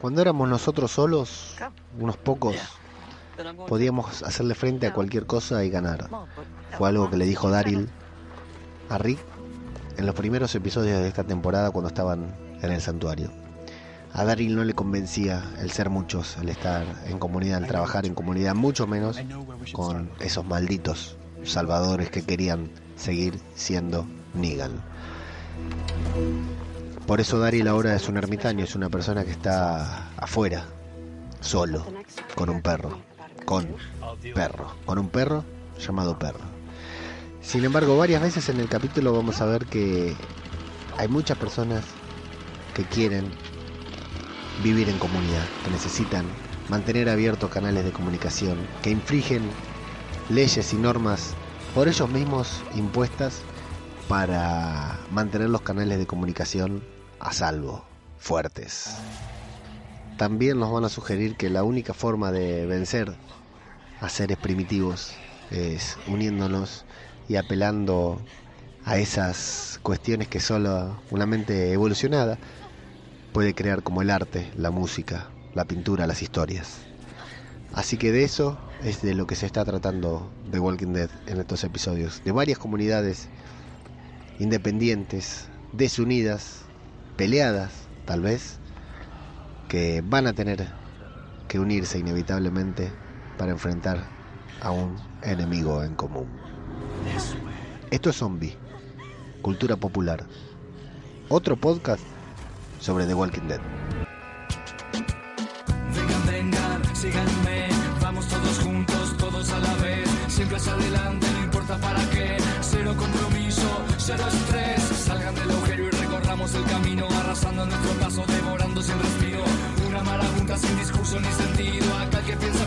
Cuando éramos nosotros solos, unos pocos, podíamos hacerle frente a cualquier cosa y ganar. Fue algo que le dijo Daryl a Rick en los primeros episodios de esta temporada cuando estaban en el santuario. A Daryl no le convencía el ser muchos, el estar en comunidad, el trabajar en comunidad, mucho menos con esos malditos salvadores que querían seguir siendo Negan. Por eso Daryl ahora es un ermitaño, es una persona que está afuera, solo, con un perro, con perro, con un perro llamado perro. Sin embargo, varias veces en el capítulo vamos a ver que hay muchas personas que quieren vivir en comunidad, que necesitan mantener abiertos canales de comunicación, que infringen leyes y normas por ellos mismos impuestas para mantener los canales de comunicación a salvo, fuertes. También nos van a sugerir que la única forma de vencer a seres primitivos es uniéndonos y apelando a esas cuestiones que solo una mente evolucionada puede crear como el arte, la música, la pintura, las historias. Así que de eso es de lo que se está tratando de Walking Dead en estos episodios, de varias comunidades independientes, desunidas, peleadas, tal vez, que van a tener que unirse inevitablemente para enfrentar a un enemigo en común. Esto es Zombie, cultura popular. Otro podcast sobre The Walking Dead. Vengan, vengan, síganme, vamos todos juntos, todos a la vez, siempre hacia adelante, camino, arrasando nuestro paso, devorando sin respiro, una marabunta sin discurso ni sentido, acá el que piensa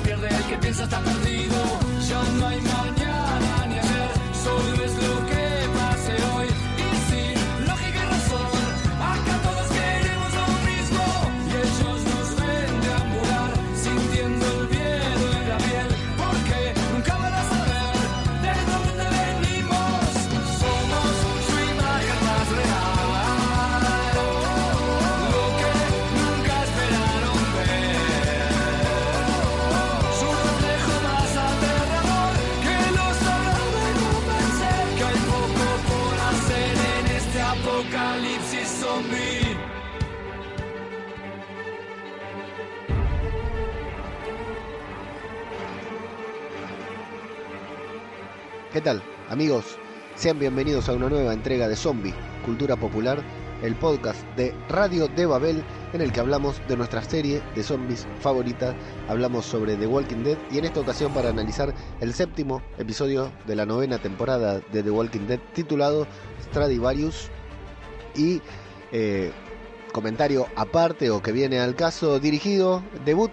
¿Qué tal, amigos? Sean bienvenidos a una nueva entrega de Zombie, Cultura Popular, el podcast de Radio de Babel en el que hablamos de nuestra serie de zombies favorita, hablamos sobre The Walking Dead y en esta ocasión para analizar el séptimo episodio de la novena temporada de The Walking Dead titulado Stradivarius y eh, comentario aparte o que viene al caso dirigido, debut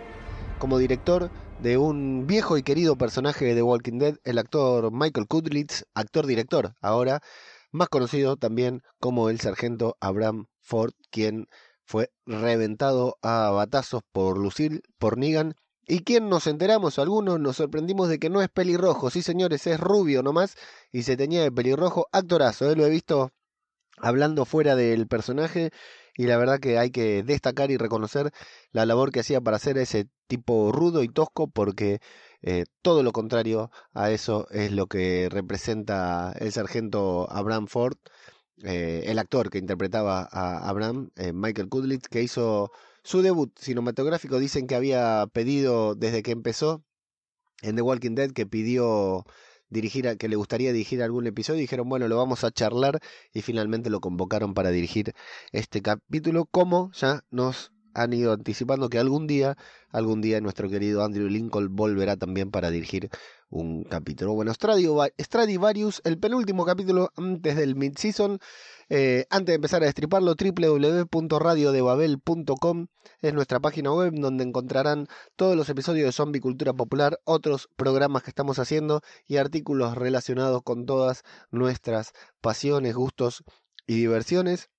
como director de un viejo y querido personaje de Walking Dead, el actor Michael Kudlitz, actor-director, ahora más conocido también como el sargento Abraham Ford, quien fue reventado a batazos por Lucille, por Negan, y quien nos enteramos, algunos nos sorprendimos de que no es pelirrojo, sí señores, es rubio nomás, y se tenía de pelirrojo, actorazo, ¿eh? lo he visto hablando fuera del personaje, y la verdad que hay que destacar y reconocer la labor que hacía para hacer ese tipo rudo y tosco porque eh, todo lo contrario a eso es lo que representa el sargento Abraham Ford, eh, el actor que interpretaba a Abraham, eh, Michael Kudlitz, que hizo su debut cinematográfico. Dicen que había pedido desde que empezó en The Walking Dead, que pidió dirigir, a, que le gustaría dirigir algún episodio, dijeron, bueno, lo vamos a charlar, y finalmente lo convocaron para dirigir este capítulo, como ya nos han ido anticipando que algún día, algún día nuestro querido Andrew Lincoln volverá también para dirigir un capítulo. Bueno, Stradivarius, el penúltimo capítulo antes del mid-season. Eh, antes de empezar a destriparlo, www.radiodebabel.com es nuestra página web donde encontrarán todos los episodios de Zombie Cultura Popular, otros programas que estamos haciendo y artículos relacionados con todas nuestras pasiones, gustos y diversiones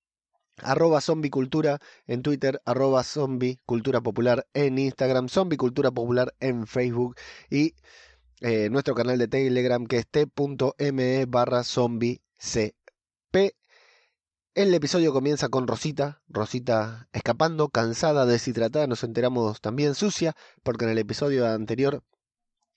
arroba zombicultura en Twitter, arroba zombicultura popular en Instagram, zombicultura popular en Facebook y eh, nuestro canal de Telegram que es t.me barra zombicp. El episodio comienza con Rosita, Rosita escapando, cansada, deshidratada, nos enteramos también sucia, porque en el episodio anterior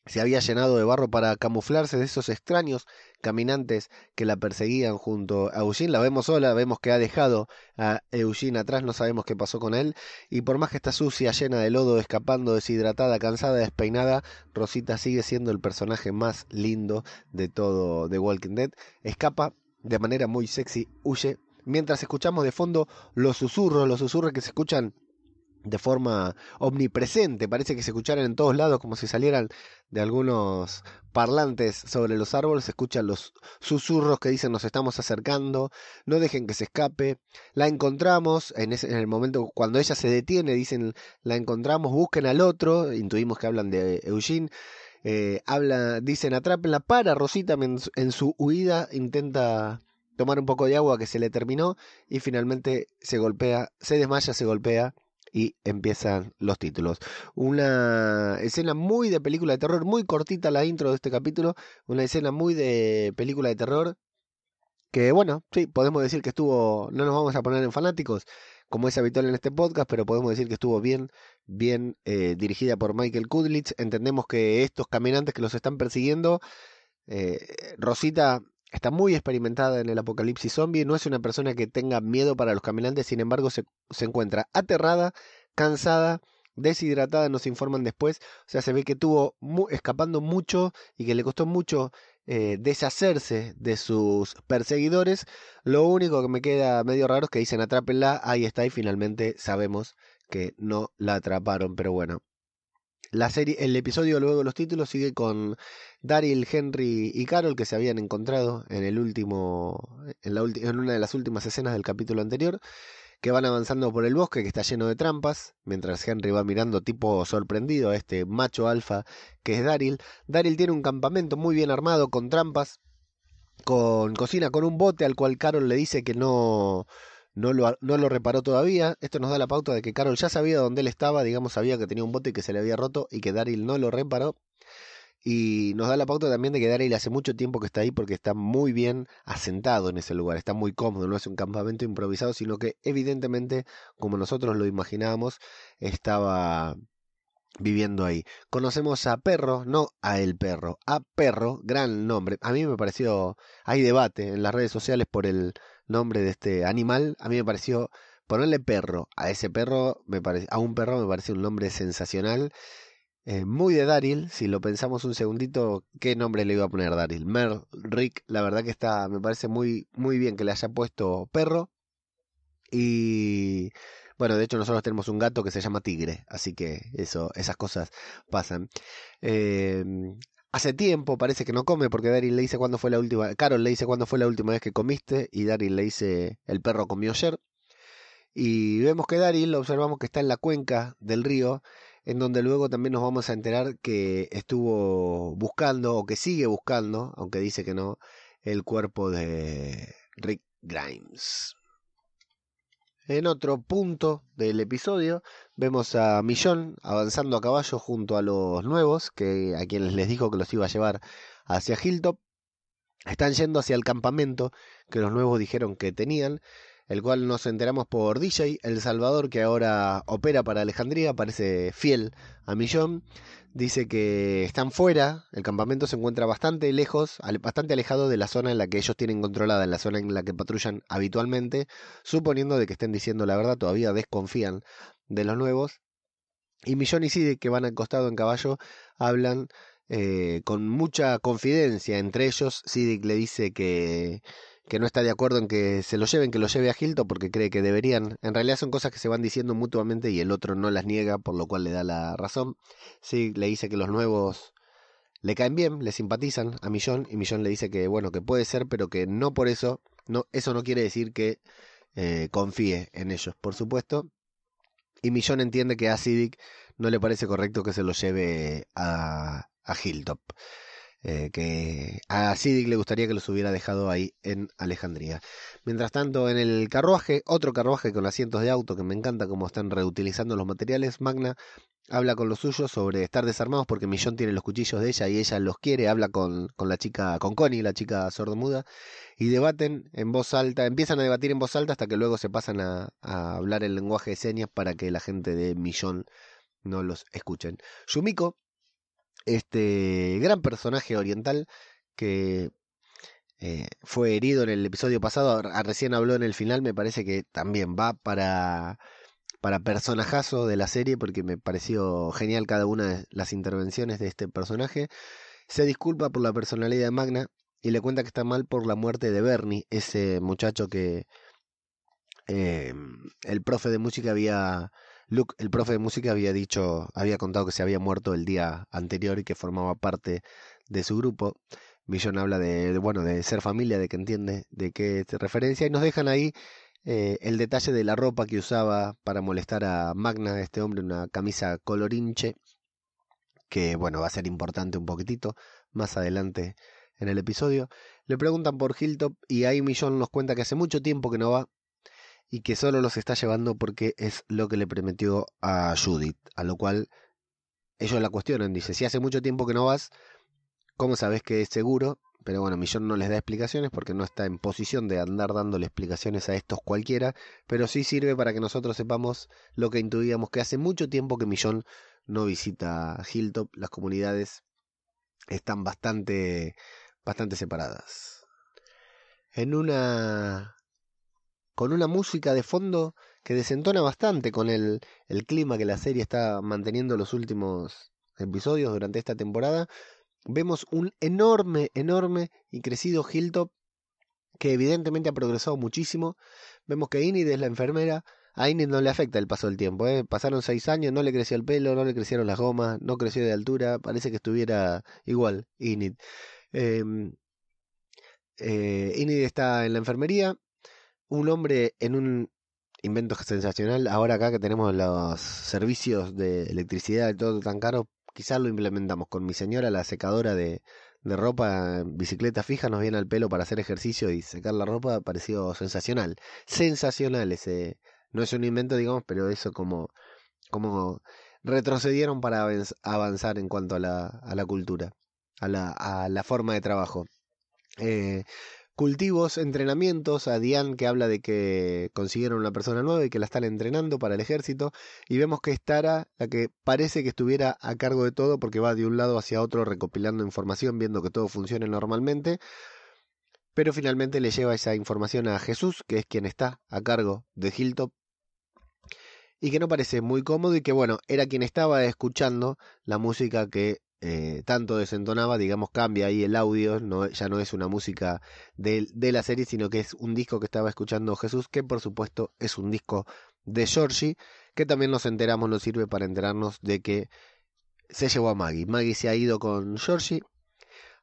se había llenado de barro para camuflarse de esos extraños caminantes que la perseguían junto a Eugene. La vemos sola, vemos que ha dejado a Eugene atrás, no sabemos qué pasó con él. Y por más que está sucia, llena de lodo, escapando, deshidratada, cansada, despeinada, Rosita sigue siendo el personaje más lindo de todo The Walking Dead. Escapa de manera muy sexy, huye. Mientras escuchamos de fondo los susurros, los susurros que se escuchan de forma omnipresente, parece que se escucharan en todos lados como si salieran de algunos parlantes sobre los árboles, se escuchan los susurros que dicen nos estamos acercando, no dejen que se escape, la encontramos, en, ese, el momento cuando ella se detiene, dicen la encontramos, busquen al otro, intuimos que hablan de Eugene, eh, habla, dicen atrápenla para, Rosita en, en su huida intenta tomar un poco de agua que se le terminó y finalmente se golpea, se desmaya, se golpea y empiezan los títulos. Una escena muy de película de terror, muy cortita la intro de este capítulo, una escena muy de película de terror que bueno, sí, podemos decir que estuvo, no nos vamos a poner en fanáticos, como es habitual en este podcast, pero podemos decir que estuvo bien, bien eh, dirigida por Michael Kudlitz. Entendemos que estos caminantes que los están persiguiendo, eh, Rosita está muy experimentada en el apocalipsis zombie, no es una persona que tenga miedo para los caminantes, sin embargo se, se encuentra aterrada, cansada, deshidratada, nos informan después, o sea, se ve que estuvo escapando mucho y que le costó mucho eh, deshacerse de sus perseguidores. Lo único que me queda medio raro es que dicen atrápenla, ahí está y finalmente sabemos que no la atraparon, pero bueno, la serie, el episodio luego de los títulos sigue con Daryl, Henry y Carol que se habían encontrado en el último, en, la en una de las últimas escenas del capítulo anterior, que van avanzando por el bosque que está lleno de trampas, mientras Henry va mirando tipo sorprendido a este macho alfa que es Daryl. Daryl tiene un campamento muy bien armado con trampas, con cocina con un bote al cual Carol le dice que no no lo, reparó todavía. Esto nos da la pauta de que Carol ya sabía dónde él estaba, digamos, sabía que tenía un bote que se le había roto y que Daryl no lo reparó. Y nos da la pauta también de que Daryl hace mucho tiempo que está ahí porque está muy bien asentado en ese lugar, está muy cómodo, no es un campamento improvisado, sino que evidentemente, como nosotros lo imaginábamos, estaba viviendo ahí. Conocemos a Perro, no a El Perro, a Perro, gran nombre. A mí me pareció, hay debate en las redes sociales por el nombre de este animal, a mí me pareció ponerle perro a ese perro, me parece, a un perro me parece un nombre sensacional. Eh, muy de Daryl, si lo pensamos un segundito, ¿qué nombre le iba a poner Daryl? Mer, Rick, la verdad que está, me parece muy, muy bien que le haya puesto perro. Y bueno, de hecho nosotros tenemos un gato que se llama Tigre, así que eso, esas cosas pasan. Eh, Hace tiempo parece que no come porque Daryl le dice cuándo fue la última, Carol le dice cuándo fue la última vez que comiste y Daryl le dice el perro comió ayer. Y vemos que Daryl observamos que está en la cuenca del río, en donde luego también nos vamos a enterar que estuvo buscando o que sigue buscando, aunque dice que no, el cuerpo de Rick Grimes. En otro punto del episodio vemos a Millón avanzando a caballo junto a los nuevos, que a quienes les dijo que los iba a llevar hacia Hilltop. Están yendo hacia el campamento que los nuevos dijeron que tenían, el cual nos enteramos por DJ, El Salvador, que ahora opera para Alejandría, parece fiel a Millón dice que están fuera, el campamento se encuentra bastante lejos, bastante alejado de la zona en la que ellos tienen controlada, en la zona en la que patrullan habitualmente, suponiendo de que estén diciendo la verdad, todavía desconfían de los nuevos. Y Millón y Sid, que van al costado en caballo, hablan eh, con mucha confidencia entre ellos. Sidic le dice que que no está de acuerdo en que se lo lleven, que lo lleve a Hilton porque cree que deberían. En realidad son cosas que se van diciendo mutuamente y el otro no las niega, por lo cual le da la razón. Sí, le dice que los nuevos le caen bien, le simpatizan a Millón y Millón le dice que bueno, que puede ser, pero que no por eso, no, eso no quiere decir que eh, confíe en ellos, por supuesto. Y Millón entiende que a Cidic no le parece correcto que se lo lleve a, a Hilltop. Eh, que a Siddiq le gustaría que los hubiera dejado ahí en Alejandría. Mientras tanto, en el carruaje, otro carruaje con asientos de auto, que me encanta cómo están reutilizando los materiales, Magna habla con los suyos sobre estar desarmados porque Millón tiene los cuchillos de ella y ella los quiere, habla con, con la chica, con Connie, la chica sordomuda, y debaten en voz alta, empiezan a debatir en voz alta hasta que luego se pasan a, a hablar el lenguaje de señas para que la gente de Millón no los escuchen. Yumiko este gran personaje oriental que eh, fue herido en el episodio pasado, recién habló en el final, me parece que también va para, para personajazo de la serie porque me pareció genial cada una de las intervenciones de este personaje. Se disculpa por la personalidad de Magna y le cuenta que está mal por la muerte de Bernie, ese muchacho que eh, el profe de música había Luke, el profe de música, había dicho, había contado que se había muerto el día anterior y que formaba parte de su grupo. Millón habla de, bueno, de ser familia, de que entiende de qué se referencia y nos dejan ahí eh, el detalle de la ropa que usaba para molestar a Magna, este hombre, una camisa colorinche, que bueno, va a ser importante un poquitito más adelante en el episodio. Le preguntan por Hilltop y ahí Millón nos cuenta que hace mucho tiempo que no va y que solo los está llevando porque es lo que le prometió a Judith, a lo cual ellos la cuestionan, dice, si hace mucho tiempo que no vas, ¿cómo sabes que es seguro? Pero bueno, Millón no les da explicaciones porque no está en posición de andar dándole explicaciones a estos cualquiera, pero sí sirve para que nosotros sepamos lo que intuíamos, que hace mucho tiempo que Millón no visita Hilltop, las comunidades están bastante, bastante separadas. En una con una música de fondo que desentona bastante con el, el clima que la serie está manteniendo los últimos episodios durante esta temporada, vemos un enorme, enorme y crecido Hilltop que evidentemente ha progresado muchísimo. Vemos que Inid es la enfermera. A Inid no le afecta el paso del tiempo. ¿eh? Pasaron seis años, no le creció el pelo, no le crecieron las gomas, no creció de altura. Parece que estuviera igual, Inid. Em, eh, Inid está en la enfermería un hombre en un invento sensacional, ahora acá que tenemos los servicios de electricidad y todo tan caro, quizás lo implementamos con mi señora, la secadora de, de ropa, bicicleta fija, nos viene al pelo para hacer ejercicio y secar la ropa, pareció sensacional. Sensacional ese, no es un invento, digamos, pero eso como, como retrocedieron para avanzar en cuanto a la, a la cultura, a la, a la forma de trabajo. Eh, cultivos, entrenamientos, a Diane que habla de que consiguieron una persona nueva y que la están entrenando para el ejército, y vemos que es Tara la que parece que estuviera a cargo de todo porque va de un lado hacia otro recopilando información, viendo que todo funcione normalmente, pero finalmente le lleva esa información a Jesús, que es quien está a cargo de Hilltop, y que no parece muy cómodo y que bueno, era quien estaba escuchando la música que eh, tanto desentonaba, digamos, cambia ahí el audio, ya no es una música de, de, la serie, sino que es un disco que estaba escuchando Jesús, que por supuesto es un disco de Georgie, que también nos enteramos, nos sirve para enterarnos de que se llevó a Maggie. Maggie se ha ido con Georgie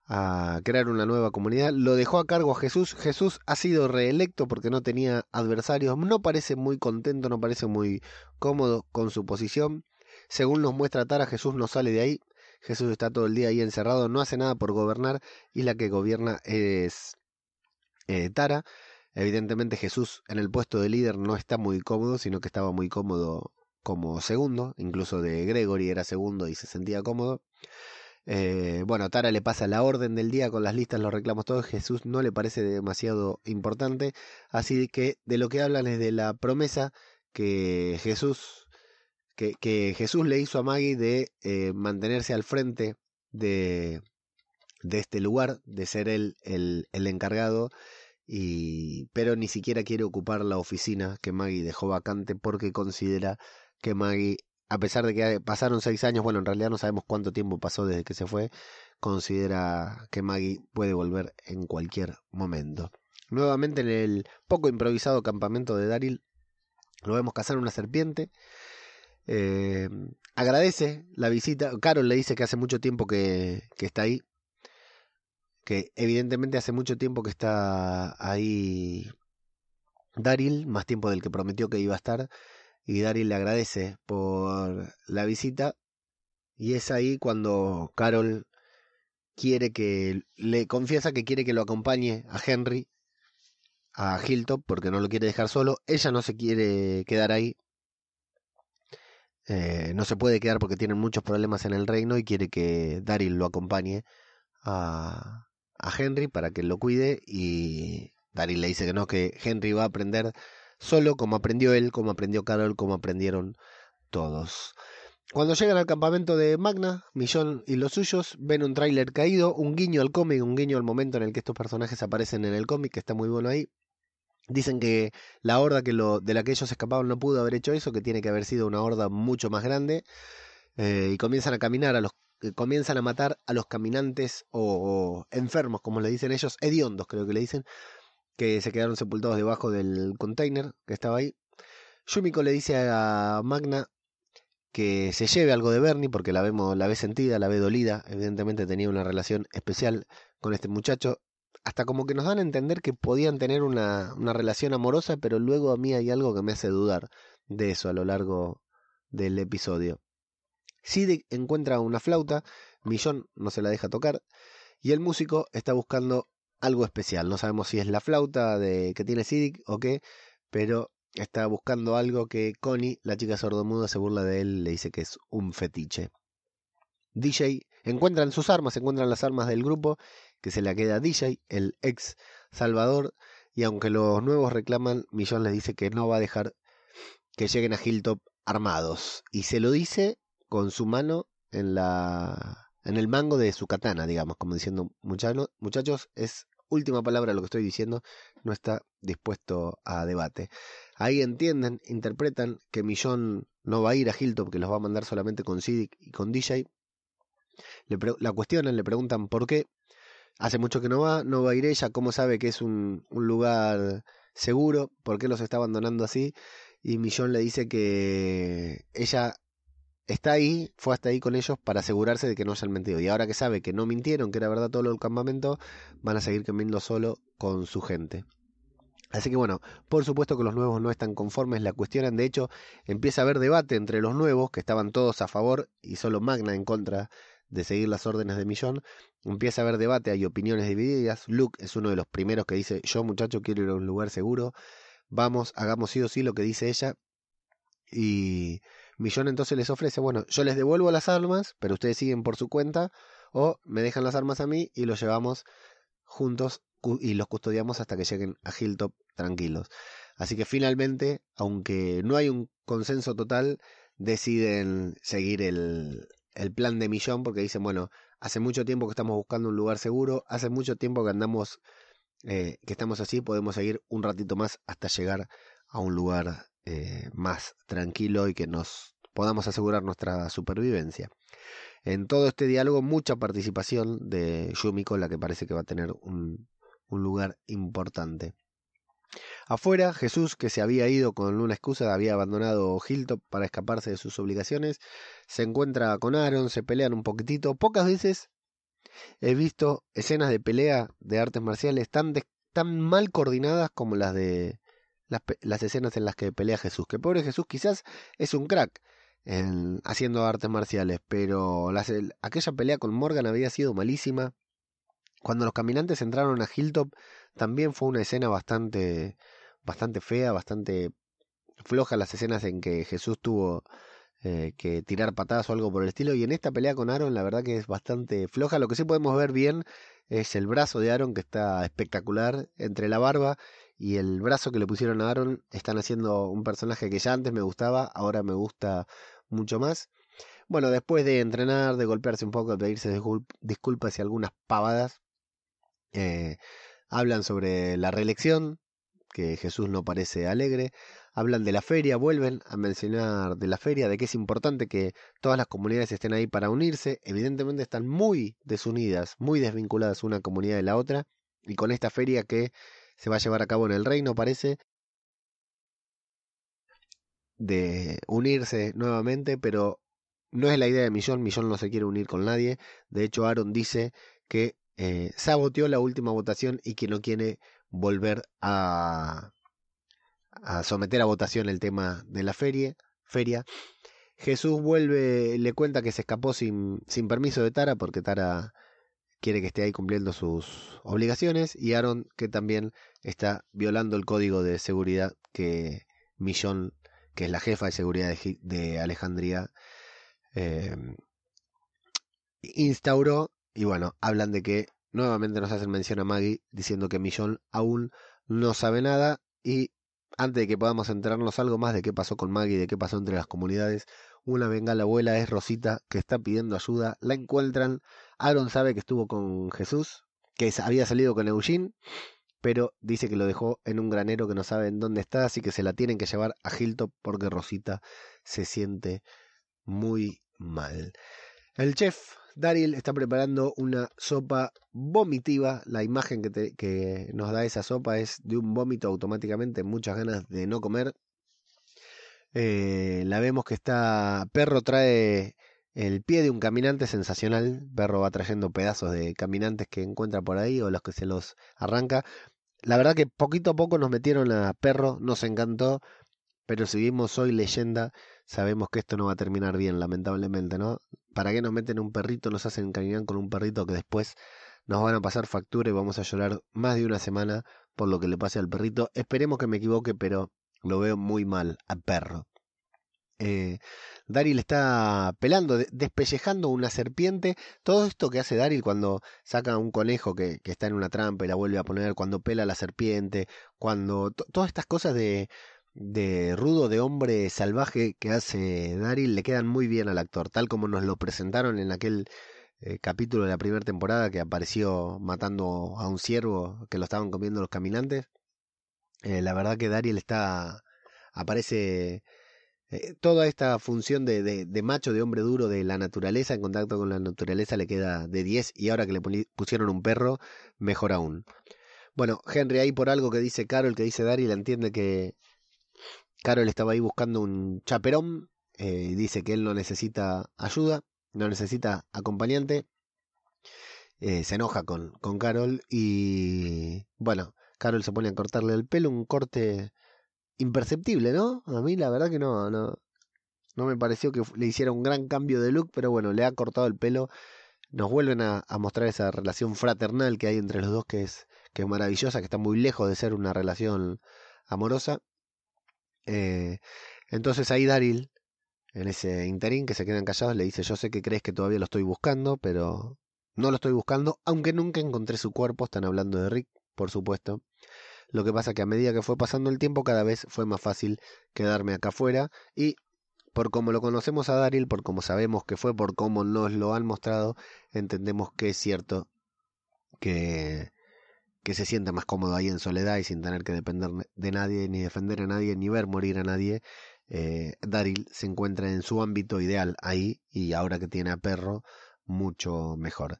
a crear una nueva comunidad, lo dejó a cargo a Jesús, Jesús ha sido reelecto porque no tenía adversarios, no parece muy contento, no parece muy cómodo con su posición. Según nos muestra Tara, Jesús no sale de ahí, Jesús está todo el día ahí encerrado, no hace nada por gobernar y la que gobierna es eh, Tara. Evidentemente Jesús en el puesto de líder no está muy cómodo, sino que estaba muy cómodo como segundo, incluso de Gregory era segundo y se sentía cómodo. Eh, bueno, Tara le pasa la orden del día con las listas, los reclamos todos. Jesús no le parece demasiado importante. Así que de lo que hablan es de la promesa que Jesús que, Jesús le hizo a Maggie de eh, mantenerse al frente de, de este lugar, de ser él el, el, encargado, y, pero ni siquiera quiere ocupar la oficina que Maggie dejó vacante porque considera que Maggie, a pesar de que pasaron seis años, bueno, en realidad no sabemos cuánto tiempo pasó desde que se fue, considera que Maggie puede volver en cualquier momento. Nuevamente en el poco improvisado campamento de Daryl, lo vemos cazar una serpiente eh, agradece la visita. Carol le dice que hace mucho tiempo que, que está ahí. Que evidentemente hace mucho tiempo que está ahí Daryl, más tiempo del que prometió que iba a estar. Y Daryl le agradece por la visita. Y es ahí cuando Carol quiere que le confiesa que quiere que lo acompañe a Henry a Hilltop porque no lo quiere dejar solo. Ella no se quiere quedar ahí. Eh, no se puede quedar porque tienen muchos problemas en el reino y quiere que Daryl lo acompañe a, a Henry para que lo cuide y Daryl le dice que no, que Henry va a aprender solo como aprendió él, como aprendió Carol, como aprendieron todos. Cuando llegan al campamento de Magna, Millón y los suyos ven un tráiler caído, un guiño al cómic, un guiño al momento en el que estos personajes aparecen en el cómic, que está muy bueno ahí. Dicen que la horda que lo, de la que ellos escapaban no pudo haber hecho eso, que tiene que haber sido una horda mucho más grande. Eh, y comienzan a caminar a los eh, comienzan a matar a los caminantes o, enfermos, como le dicen ellos, hediondos creo que le dicen, que se quedaron sepultados debajo del container que estaba ahí. Yumiko le dice a Magna que se lleve algo de Bernie porque la vemos, la ve sentida, la ve dolida, evidentemente tenía una relación especial con este muchacho, hasta como que nos dan a entender que podían tener una, una relación amorosa, pero luego a mí hay algo que me hace dudar de eso a lo largo del episodio. Sid encuentra una flauta, Millón no se la deja tocar, y el músico está buscando algo especial. No sabemos si es la flauta de, que tiene Sidic o qué, pero está buscando algo que Connie, la chica sordomuda, se burla de él, le dice que es un fetiche. DJ encuentran sus armas, encuentran las armas del grupo, que se la queda DJ, el ex Salvador, y aunque los nuevos reclaman, Millón les dice que no va a dejar que lleguen a Hilltop armados. Y se lo dice con su mano en la en el mango de su katana, digamos, como diciendo, muchachos, muchachos, es última palabra lo que estoy diciendo, no está dispuesto a debate. Ahí entienden, interpretan que Millón no va a ir a Hilton, que los va a mandar solamente con Sidic y con DJ. Le la cuestionan, le preguntan por qué. Hace mucho que no va, no va a ir ella, ¿cómo sabe que es un, lugar seguro? ¿Por qué los está abandonando así? Y Millón le dice que ella está ahí, fue hasta ahí con ellos para asegurarse de que no hayan mentido. Y ahora que sabe que no mintieron, que era verdad todo lo del campamento, van a seguir caminando solo con su gente. Así que bueno, por supuesto que los nuevos no están conformes, la cuestionan, de hecho empieza a haber debate entre los nuevos, que estaban todos a favor y solo Magna en contra de seguir las órdenes de Millón, empieza a haber debate, hay opiniones divididas, Luke es uno de los primeros que dice, yo muchacho quiero ir a un lugar seguro, vamos, hagamos sí o sí lo que dice ella, y Millón entonces les ofrece, bueno, yo les devuelvo las armas, pero ustedes siguen por su cuenta, o me dejan las armas a mí y los llevamos juntos y los custodiamos hasta que lleguen a Hilltop tranquilos. Así que finalmente, aunque no hay un consenso total, deciden seguir el, el plan de Millón porque dicen, bueno, hace mucho tiempo que estamos buscando un lugar seguro, hace mucho tiempo que andamos, eh, que estamos así, podemos seguir un ratito más hasta llegar a un lugar eh, más tranquilo y que nos podamos asegurar nuestra supervivencia. En todo este diálogo, mucha participación de Yumiko, la que parece que va a tener un, un lugar importante. Afuera, Jesús, que se había ido con una excusa, había abandonado Hilltop para escaparse de sus obligaciones, se encuentra con Aaron, se pelean un poquitito. Pocas veces he visto escenas de pelea de artes marciales tan, tan mal coordinadas como las de las, escenas en las que pelea Jesús. Que pobre Jesús quizás es un crack en, haciendo artes marciales, pero aquella pelea con Morgan había sido malísima. Cuando los caminantes entraron a Hilltop, también fue una escena bastante, bastante fea, bastante floja las escenas en que Jesús tuvo eh, que tirar patadas o algo por el estilo. Y en esta pelea con Aaron, la verdad que es bastante floja. Lo que sí podemos ver bien es el brazo de Aaron, que está espectacular entre la barba y el brazo que le pusieron a Aaron están haciendo un personaje que ya antes me gustaba, ahora me gusta mucho más. Bueno, después de entrenar, de golpearse un poco, de pedirse disculpas y algunas pavadas, eh, hablan sobre la reelección, que Jesús no parece alegre, hablan de la feria, vuelven a mencionar de la feria, de que es importante que todas las comunidades estén ahí para unirse, evidentemente están muy desunidas, muy desvinculadas una comunidad de la otra, y con esta feria que se va a llevar a cabo en el reino, parece, de unirse nuevamente, pero no es la idea de Millón, Millón no se quiere unir con nadie, de hecho Aaron dice que eh, saboteó la última votación y que no quiere volver a, someter a votación el tema de la feria. feria. Jesús vuelve, le cuenta que se escapó sin, sin permiso de Tara, porque Tara quiere que esté ahí cumpliendo sus obligaciones y Aaron que también está violando el código de seguridad que Millón, que es la jefa de seguridad de, Alejandría, eh, instauró y bueno, hablan de que nuevamente nos hacen mención a Maggie diciendo que Millón aún no sabe nada y antes de que podamos enterarnos algo más de qué pasó con Maggie, de qué pasó entre las comunidades, una bengala abuela es Rosita que está pidiendo ayuda, la encuentran, Aaron sabe que estuvo con Jesús, que había salido con Eugene, pero dice que lo dejó en un granero que no sabe dónde está, así que se la tienen que llevar a Hilton porque Rosita se siente muy mal. El chef Daryl está preparando una sopa vomitiva. La imagen que, nos da esa sopa es de un vómito automáticamente, muchas ganas de no comer. Eh, la vemos que está. Perro trae el pie de un caminante sensacional. Perro va trayendo pedazos de caminantes que encuentra por ahí o los que se los arranca. La verdad que poquito a poco nos metieron a Perro, nos encantó. Pero si vimos hoy leyenda, sabemos que esto no va a terminar bien, lamentablemente, ¿no? ¿Para qué nos meten un perrito? Nos hacen caminar con un perrito que después nos van a pasar factura y vamos a llorar más de una semana por lo que le pase al perrito. Esperemos que me equivoque, pero lo veo muy mal a perro. Eh, Daryl está pelando, despellejando una serpiente. Todo esto que hace Daryl cuando saca un conejo que, está en una trampa y la vuelve a poner, cuando pela la serpiente, cuando todas estas cosas de, de rudo de hombre salvaje que hace Daryl le quedan muy bien al actor, tal como nos lo presentaron en aquel eh, capítulo de la primera temporada que apareció matando a un ciervo que lo estaban comiendo los caminantes. Eh, la verdad que Daryl está aparece eh, toda esta función de, de, macho, de hombre duro de la naturaleza, en contacto con la naturaleza, le queda de 10 y ahora que le pusieron un perro, mejor aún. Bueno, Henry ahí por algo que dice Carol, que dice Daryl, entiende que Carol estaba ahí buscando un chaperón eh, dice que él no necesita ayuda, no necesita acompañante. Eh, se enoja con, con Carol y bueno, Carol se pone a cortarle el pelo, un corte imperceptible, ¿no? A mí la verdad que no, no, no me pareció que le hiciera un gran cambio de look, pero bueno, le ha cortado el pelo. Nos vuelven a, mostrar esa relación fraternal que hay entre los dos, que es, que es maravillosa, que está muy lejos de ser una relación amorosa. Eh, entonces ahí Daryl, en ese interín que se quedan callados, le dice, yo sé que crees que todavía lo estoy buscando, pero no lo estoy buscando, aunque nunca encontré su cuerpo, están hablando de Rick, por supuesto. Lo que pasa que a medida que fue pasando el tiempo, cada vez fue más fácil quedarme acá afuera y por como lo conocemos a Daryl, por como sabemos que fue, por cómo nos lo han mostrado, entendemos que es cierto que, que se siente más cómodo ahí en soledad y sin tener que depender de nadie, ni defender a nadie, ni ver morir a nadie. Eh, Daryl se encuentra en su ámbito ideal ahí y ahora que tiene a perro, mucho mejor.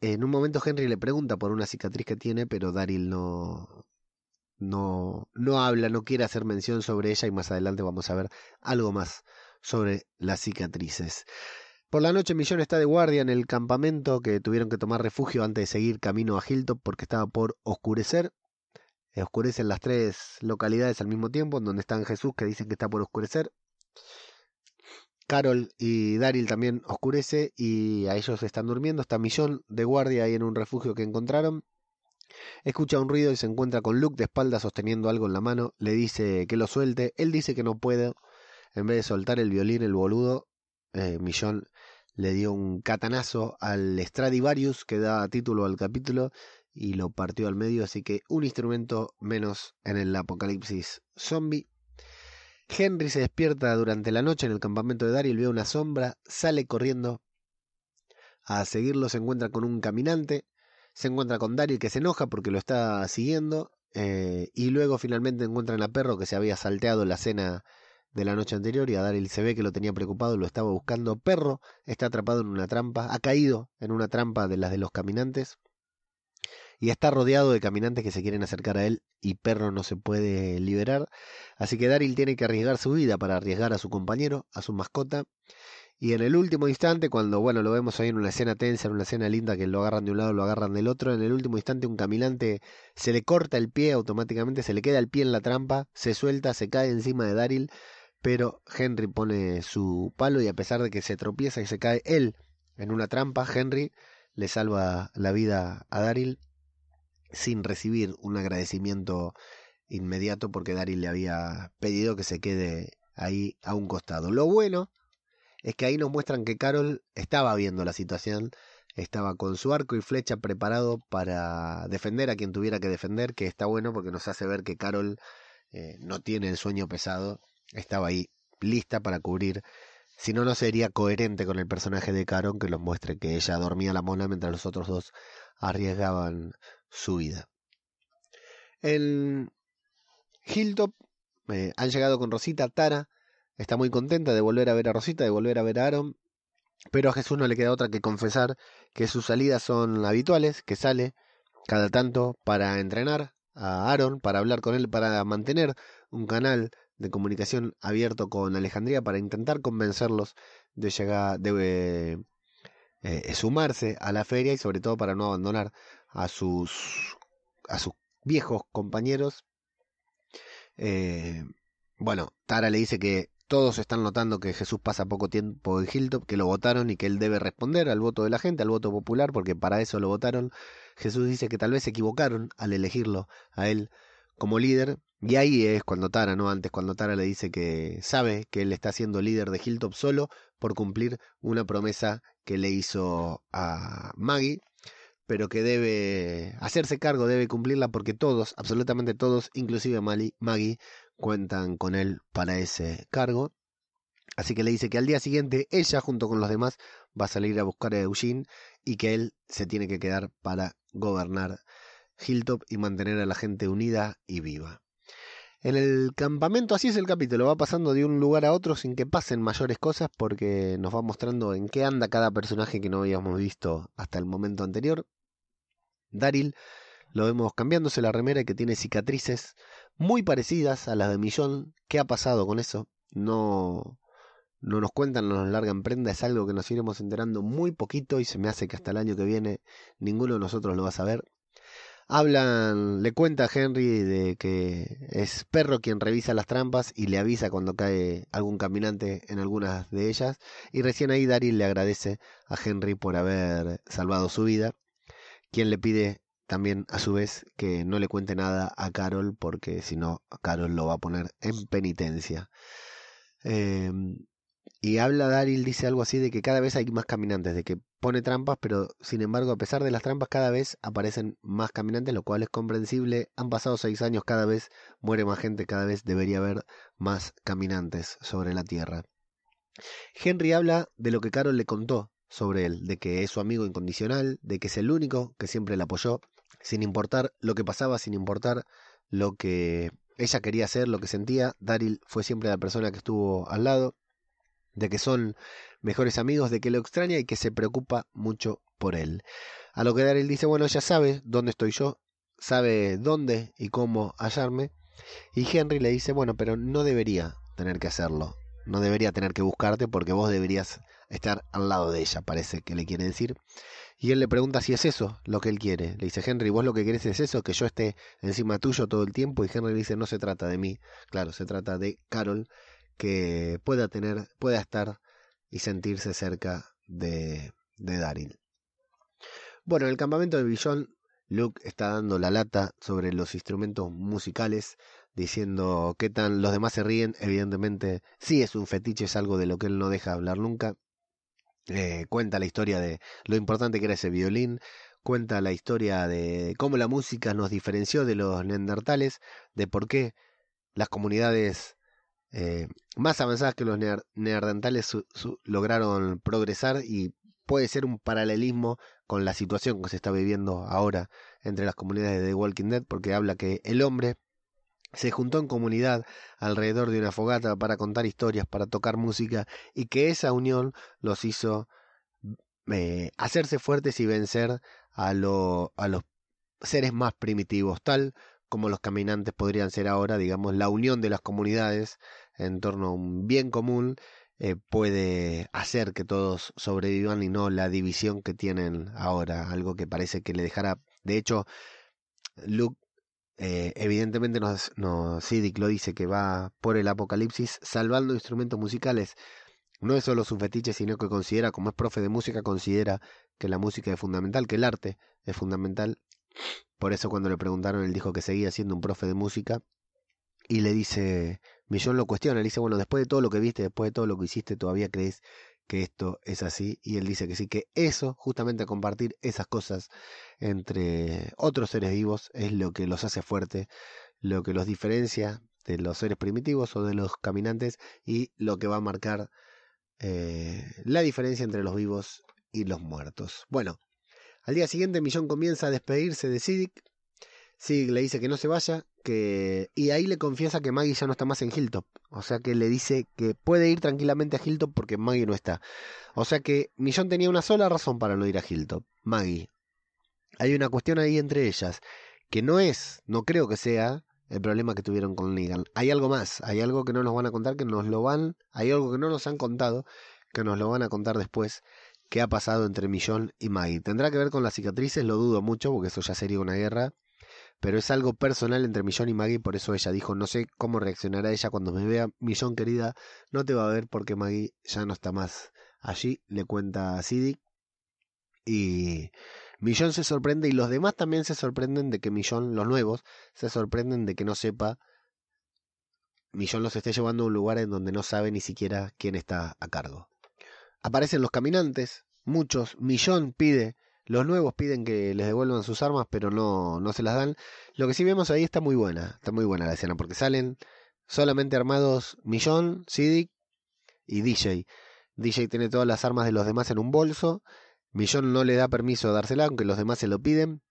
En un momento Henry le pregunta por una cicatriz que tiene, pero Daryl no, no, no habla, no quiere hacer mención sobre ella y más adelante vamos a ver algo más sobre las cicatrices. Por la noche Millón está de guardia en el campamento que tuvieron que tomar refugio antes de seguir camino a Hilltop porque estaba por oscurecer. Oscurecen las tres localidades al mismo tiempo, donde están Jesús que dicen que está por oscurecer. Carol y Daryl también oscurece y a ellos están durmiendo. Está Millón de guardia ahí en un refugio que encontraron. Escucha un ruido y se encuentra con Luke de espalda sosteniendo algo en la mano. Le dice que lo suelte. Él dice que no puede. En vez de soltar el violín, el boludo, eh, Millón le dio un catanazo al Stradivarius que da título al capítulo y lo partió al medio. Así que un instrumento menos en el apocalipsis zombie. Henry se despierta durante la noche en el campamento de Daryl, ve una sombra, sale corriendo a seguirlo, se encuentra con un caminante se encuentra con Daryl que se enoja porque lo está siguiendo eh, y luego finalmente encuentran a Perro que se había salteado la cena de la noche anterior y a Daryl se ve que lo tenía preocupado, lo estaba buscando. Perro está atrapado en una trampa, ha caído en una trampa de las de los caminantes y está rodeado de caminantes que se quieren acercar a él y Perro no se puede liberar. Así que Daryl tiene que arriesgar su vida para arriesgar a su compañero, a su mascota y en el último instante, cuando bueno, lo vemos ahí en una escena tensa, en una escena linda que lo agarran de un lado, lo agarran del otro, en el último instante un caminante se le corta el pie automáticamente, se le queda el pie en la trampa, se suelta, se cae encima de Daryl, pero Henry pone su palo y a pesar de que se tropieza y se cae él en una trampa, Henry le salva la vida a Daryl sin recibir un agradecimiento inmediato porque Daryl le había pedido que se quede ahí a un costado. Lo bueno es que ahí nos muestran que Carol estaba viendo la situación, estaba con su arco y flecha preparado para defender a quien tuviera que defender, que está bueno porque nos hace ver que Carol eh, no tiene el sueño pesado, estaba ahí lista para cubrir. Si no, no sería coherente con el personaje de Carol que nos muestre que ella dormía la mona mientras los otros dos arriesgaban su vida. En Hilltop eh, han llegado con Rosita, Tara está muy contenta de volver a ver a Rosita, de volver a ver a Aaron, pero a Jesús no le queda otra que confesar que sus salidas son habituales, que sale cada tanto para entrenar a Aaron, para hablar con él, para mantener un canal de comunicación abierto con Alejandría, para intentar convencerlos de llegar, de eh, sumarse a la feria y sobre todo para no abandonar a sus a sus viejos compañeros. Eh, bueno, Tara le dice que todos están notando que Jesús pasa poco tiempo en Hilltop, que lo votaron y que él debe responder al voto de la gente, al voto popular, porque para eso lo votaron. Jesús dice que tal vez se equivocaron al elegirlo a él como líder. Y ahí es cuando Tara, ¿no? Antes, cuando Tara le dice que sabe que él está siendo líder de Hilltop solo por cumplir una promesa que le hizo a Maggie, pero que debe hacerse cargo, debe cumplirla porque todos, absolutamente todos, inclusive Maggie, cuentan con él para ese cargo. Así que le dice que al día siguiente ella junto con los demás va a salir a buscar a Eugene y que él se tiene que quedar para gobernar Hilltop y mantener a la gente unida y viva. En el campamento así es el capítulo, va pasando de un lugar a otro sin que pasen mayores cosas porque nos va mostrando en qué anda cada personaje que no habíamos visto hasta el momento anterior. Daryl lo vemos cambiándose la remera que tiene cicatrices muy parecidas a las de Millón. ¿Qué ha pasado con eso? No, no nos cuentan, no nos largan prenda, es algo que nos iremos enterando muy poquito y se me hace que hasta el año que viene ninguno de nosotros lo va a saber. Hablan, le cuenta a Henry de que es Perro quien revisa las trampas y le avisa cuando cae algún caminante en algunas de ellas. Y recién ahí Daryl le agradece a Henry por haber salvado su vida, quien le pide también a su vez que no le cuente nada a Carol porque si no Carol lo va a poner en penitencia. Em, y habla Daryl, dice algo así de que cada vez hay más caminantes, de que pone trampas, pero sin embargo, a pesar de las trampas, cada vez aparecen más caminantes, lo cual es comprensible. Han pasado seis años, cada vez muere más gente, cada vez debería haber más caminantes sobre la Tierra. Henry habla de lo que Carol le contó sobre él, de que es su amigo incondicional, de que es el único que siempre le apoyó, sin importar lo que pasaba, sin importar lo que ella quería hacer, lo que sentía, Daryl fue siempre la persona que estuvo al lado, de que son mejores amigos, de que lo extraña y que se preocupa mucho por él. A lo que Daryl dice, bueno, ella sabe dónde estoy yo, sabe dónde y cómo hallarme, y Henry le dice, bueno, pero no debería tener que hacerlo, no debería tener que buscarte porque vos deberías estar al lado de ella, parece que le quiere decir. Y él le pregunta si es eso lo que él quiere. Le dice, Henry, vos lo que querés es eso, que yo esté encima tuyo todo el tiempo. Y Henry le dice, no se trata de mí. Claro, se trata de Carol, que pueda tener, pueda estar y sentirse cerca de, de Daryl. Bueno, en el campamento de Billon, Luke está dando la lata sobre los instrumentos musicales, diciendo qué tan los demás se ríen. Evidentemente, sí es un fetiche, es algo de lo que él no deja hablar nunca. Eh, cuenta la historia de lo importante que era ese violín, cuenta la historia de cómo la música nos diferenció de los neandertales, de por qué las comunidades eh, más avanzadas que los neandertales lograron progresar y puede ser un paralelismo con la situación que se está viviendo ahora entre las comunidades de The Walking Dead, porque habla que el hombre se juntó en comunidad alrededor de una fogata para contar historias, para tocar música, y que esa unión los hizo eh, hacerse fuertes y vencer a, a los seres más primitivos, tal como los caminantes podrían ser ahora, digamos, la unión de las comunidades en torno a un bien común eh, puede hacer que todos sobrevivan y no la división que tienen ahora, algo que parece que le dejará, de hecho, Luke eh, evidentemente nos, nos, lo dice que va por el apocalipsis salvando instrumentos musicales. No es solo su fetiche, sino que considera, como es profe de música, considera que la música es fundamental, que el arte es fundamental. Por eso cuando le preguntaron, él dijo que seguía siendo un profe de música. Y le dice, Millón lo cuestiona, le dice, bueno, después de todo lo que viste, después de todo lo que hiciste, ¿todavía crees que esto es así? Y él dice que sí, que eso, justamente compartir esas cosas entre otros seres vivos, es lo que los hace fuerte, lo que los diferencia de los seres primitivos o de los caminantes y lo que va a marcar eh, la diferencia entre los vivos y los muertos. Bueno, al día siguiente Millón comienza a despedirse de Siddiq. Siddiq le dice que no se vaya, que y ahí le confiesa que Maggie ya no está más en Hilltop. O sea que le dice que puede ir tranquilamente a Hilltop porque Maggie no está. O sea que Millón tenía una sola razón para no ir a Hilltop, Maggie. Hay una cuestión ahí entre ellas que no es, no creo que sea el problema que tuvieron con Negan. Hay algo más, hay algo que no nos van a contar, que nos lo van, hay algo que no nos han contado, que nos lo van a contar después, qué ha pasado entre Millón y Maggie. ¿Tendrá que ver con las cicatrices? Lo dudo mucho, porque eso ya sería una guerra, pero es algo personal entre Millón y Maggie, por eso ella dijo, no sé cómo reaccionará ella cuando me vea, Millón querida, no te va a ver porque Maggie ya no está más allí, le cuenta a Siddiq, y Millón se sorprende y los demás también se sorprenden de que Millón, los nuevos, se sorprenden de que no sepa. Millón los esté llevando a un lugar en donde no sabe ni siquiera quién está a cargo. Aparecen los caminantes, muchos. Millón pide, los nuevos piden que les devuelvan sus armas, pero no, no se las dan. Lo que sí vemos ahí está muy buena, está muy buena la escena, porque salen solamente armados Millón, Siddiq y DJ. DJ tiene todas las armas de los demás en un bolso Millón no le da permiso a dársela, aunque los demás se lo piden.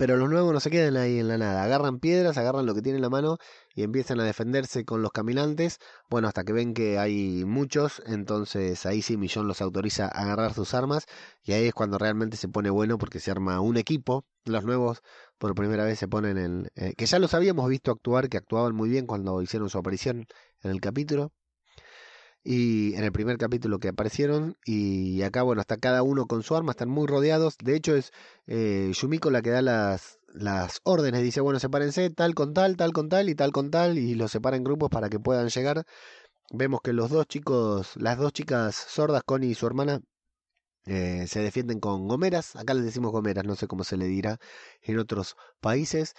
Pero los nuevos no se quedan ahí en la nada. Agarran piedras, agarran lo que tienen en la mano y empiezan a defenderse con los caminantes. Bueno, hasta que ven que hay muchos, entonces ahí sí Millón los autoriza a agarrar sus armas. Y ahí es cuando realmente se pone bueno porque se arma un equipo. Los nuevos por primera vez se ponen en... Eh, que ya los habíamos visto actuar, que actuaban muy bien cuando hicieron su aparición en el capítulo y en el primer capítulo que aparecieron y acá bueno está cada uno con su arma están muy rodeados. De hecho es eh, Yumiko la que da las las órdenes dice bueno sepárense tal con tal tal con tal y tal con tal y los separa en grupos para que puedan llegar. Vemos que los dos chicos las dos chicas sordas Connie y su hermana eh, se defienden con gomeras. Acá les decimos gomeras no sé cómo se le dirá en otros países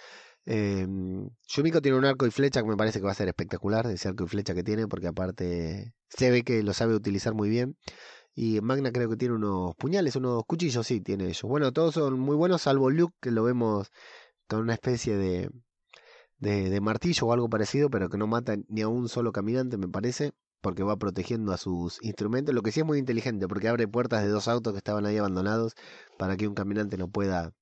eh, Yumiko tiene un arco y flecha que me parece que va a ser espectacular, ese arco y flecha que tiene, porque aparte se ve que lo sabe utilizar muy bien. Y Magna creo que tiene unos puñales, unos cuchillos, sí, tiene ellos. Bueno, todos son muy buenos, salvo Luke, que lo vemos con una especie de, de, de martillo o algo parecido, pero que no mata ni a un solo caminante, me parece, porque va protegiendo a sus instrumentos, lo que sí es muy inteligente, porque abre puertas de dos autos que estaban ahí abandonados para que un caminante no pueda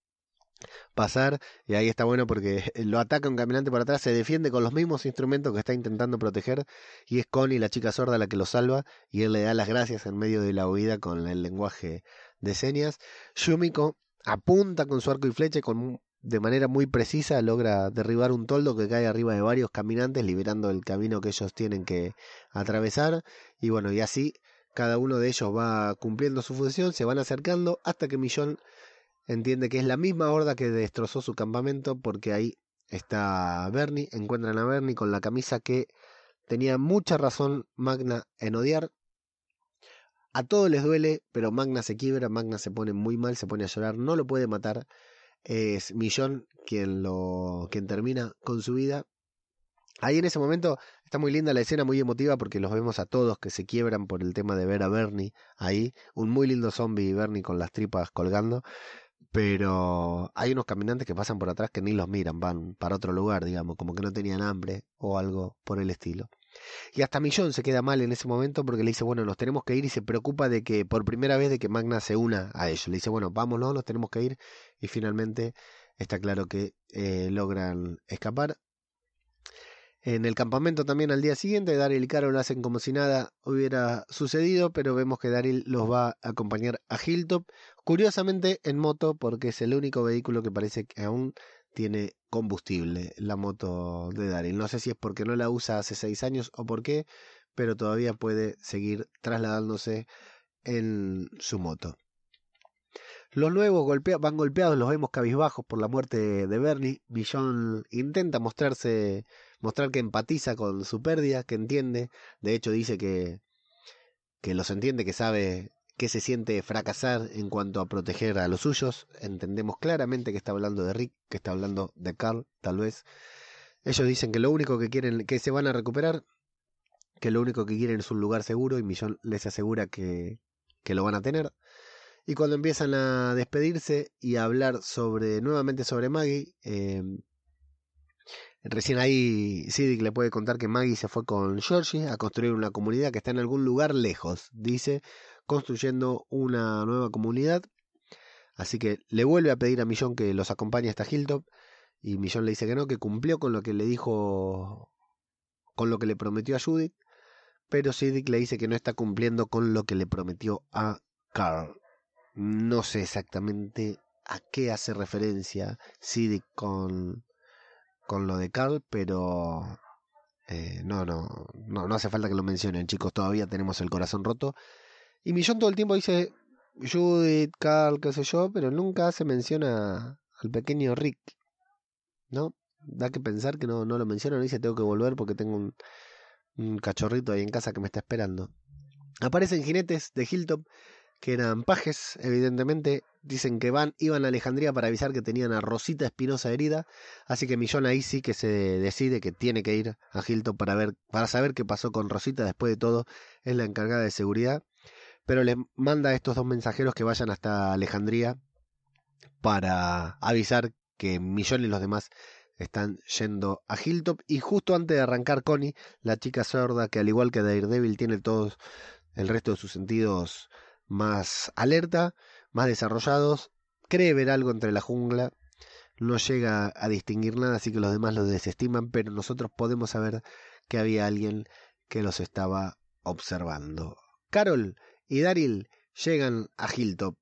pasar y ahí está bueno porque lo ataca un caminante por atrás, se defiende con los mismos instrumentos que está intentando proteger y es Connie, la chica sorda, la que lo salva y él le da las gracias en medio de la huida con el lenguaje de señas. Yumiko apunta con su arco y flecha con de manera muy precisa logra derribar un toldo que cae arriba de varios caminantes liberando el camino que ellos tienen que atravesar y bueno y así cada uno de ellos va cumpliendo su función, se van acercando hasta que Millón entiende que es la misma horda que destrozó su campamento porque ahí está Bernie, encuentran a Bernie con la camisa que tenía mucha razón Magna en odiar. A todos les duele, pero Magna se quiebra, Magna se pone muy mal, se pone a llorar, no lo puede matar. Es Millón quien lo quien termina con su vida. Ahí en ese momento está muy linda la escena, muy emotiva porque los vemos a todos que se quiebran por el tema de ver a Bernie ahí, un muy lindo zombie Bernie con las tripas colgando pero hay unos caminantes que pasan por atrás que ni los miran, van para otro lugar, digamos, como que no tenían hambre o algo por el estilo. Y hasta Millón se queda mal en ese momento porque le dice, bueno, nos tenemos que ir y se preocupa de que por primera vez de que Magna se una a ellos. Le dice, bueno, vámonos, nos tenemos que ir y finalmente está claro que eh, logran escapar. En el campamento también al día siguiente, Daryl y Carol hacen como si nada hubiera sucedido, pero vemos que Daryl los va a acompañar a Hilltop, curiosamente en moto, porque es el único vehículo que parece que aún tiene combustible, la moto de Daryl. No sé si es porque no la usa hace seis años o por qué, pero todavía puede seguir trasladándose en su moto. Los nuevos van golpeados, los vemos cabizbajos por la muerte de Bernie. Billon intenta mostrarse mostrar que empatiza con su pérdida, que entiende, de hecho dice que, que los entiende, que sabe que se siente fracasar en cuanto a proteger a los suyos. Entendemos claramente que está hablando de Rick, que está hablando de Carl, tal vez. Ellos dicen que lo único que quieren, que se van a recuperar, que lo único que quieren es un lugar seguro y Millón les asegura que, que lo van a tener. Y cuando empiezan a despedirse y a hablar sobre nuevamente sobre Maggie, eh, recién ahí Siddick le puede contar que Maggie se fue con Georgie a construir una comunidad que está en algún lugar lejos, dice, construyendo una nueva comunidad. Así que le vuelve a pedir a Millón que los acompañe hasta Hilltop y Millón le dice que no, que cumplió con lo que le dijo, con lo que le prometió a Judith, pero Siddick le dice que no está cumpliendo con lo que le prometió a Carl. No sé exactamente a qué hace referencia Siddick con, con lo de Carl, pero eh, no, no, no, no hace falta que lo mencionen, chicos. Todavía tenemos el corazón roto. Y Millón todo el tiempo dice Judith, Carl, qué sé yo, pero nunca se menciona al pequeño Rick. ¿No? Da que pensar que no, no lo menciona, no dice tengo que volver porque tengo un, cachorrito ahí en casa que me está esperando. Aparecen jinetes de Hilltop que eran pajes, evidentemente. Dicen que van, iban a Alejandría para avisar que tenían a Rosita Espinosa herida. Así que Millón ahí sí que se decide que tiene que ir a Hilltop para ver, para saber qué pasó con Rosita. Después de todo, es la encargada de seguridad. Pero le manda a estos dos mensajeros que vayan hasta Alejandría para avisar que Millón y los demás están yendo a Hilltop y justo antes de arrancar Connie, la chica sorda que al igual que Daredevil tiene todos el resto de sus sentidos más alerta, más desarrollados, cree ver algo entre la jungla, no llega a distinguir nada, así que los demás lo desestiman, pero nosotros podemos saber que había alguien que los estaba observando. Carol y Daryl llegan a Hilltop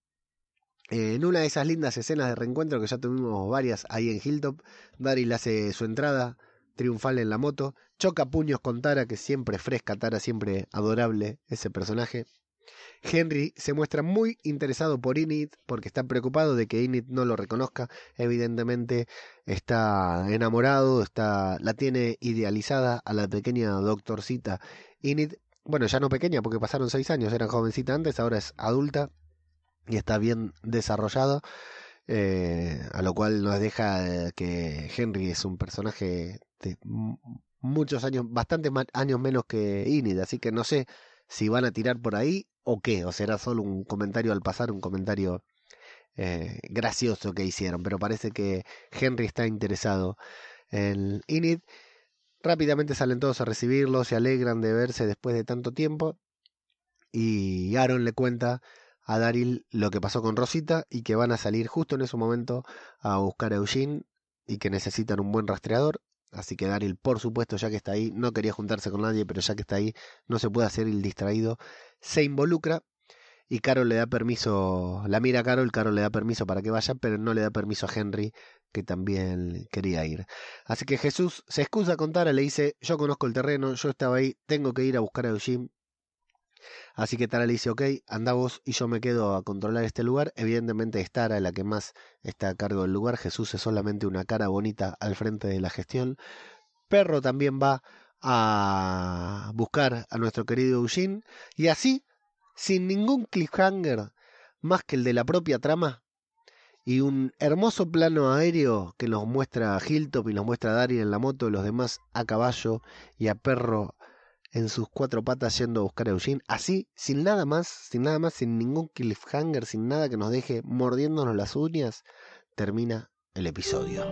en una de esas lindas escenas de reencuentro que ya tuvimos varias ahí en Hilltop, Daryl hace su entrada triunfal en la moto, choca puños con Tara, que siempre fresca, Tara siempre adorable ese personaje. Henry se muestra muy interesado por Init porque está preocupado de que Init no lo reconozca. Evidentemente está enamorado, está, la tiene idealizada a la pequeña doctorcita Init. Bueno, ya no pequeña porque pasaron seis años, era jovencita antes, ahora es adulta y está bien desarrollado, eh, a lo cual nos deja que Henry es un personaje de muchos años, bastantes años menos que Inid, así que no sé si van a tirar por ahí o qué, o será solo un comentario al pasar, un comentario eh, gracioso que hicieron, pero parece que Henry está interesado en Inid. Rápidamente salen todos a recibirlo, se alegran de verse después de tanto tiempo y Aaron le cuenta a Daryl lo que pasó con Rosita y que van a salir justo en ese momento a buscar a Eugene y que necesitan un buen rastreador. Así que Daryl, por supuesto, ya que está ahí, no quería juntarse con nadie, pero ya que está ahí, no se puede hacer el distraído, se involucra y Carol le da permiso, la mira a Carol, Carol le da permiso para que vaya, pero no le da permiso a Henry, que también quería ir. Así que Jesús se excusa con Tara, le dice, yo conozco el terreno, yo estaba ahí, tengo que ir a buscar a Eugene, Así que Tara le dice, ok, anda vos y yo me quedo a controlar este lugar. Evidentemente es Tara la que más está a cargo del lugar. Jesús es solamente una cara bonita al frente de la gestión. Perro también va a buscar a nuestro querido Eugene. Y así, sin ningún cliffhanger más que el de la propia trama, y un hermoso plano aéreo que nos muestra a Hilltop y nos muestra a Daryl en la moto, los demás a caballo y a Perro en sus cuatro patas yendo a buscar a Eugene, así, sin nada más, sin nada más, sin ningún cliffhanger, sin nada que nos deje mordiéndonos las uñas, termina el episodio.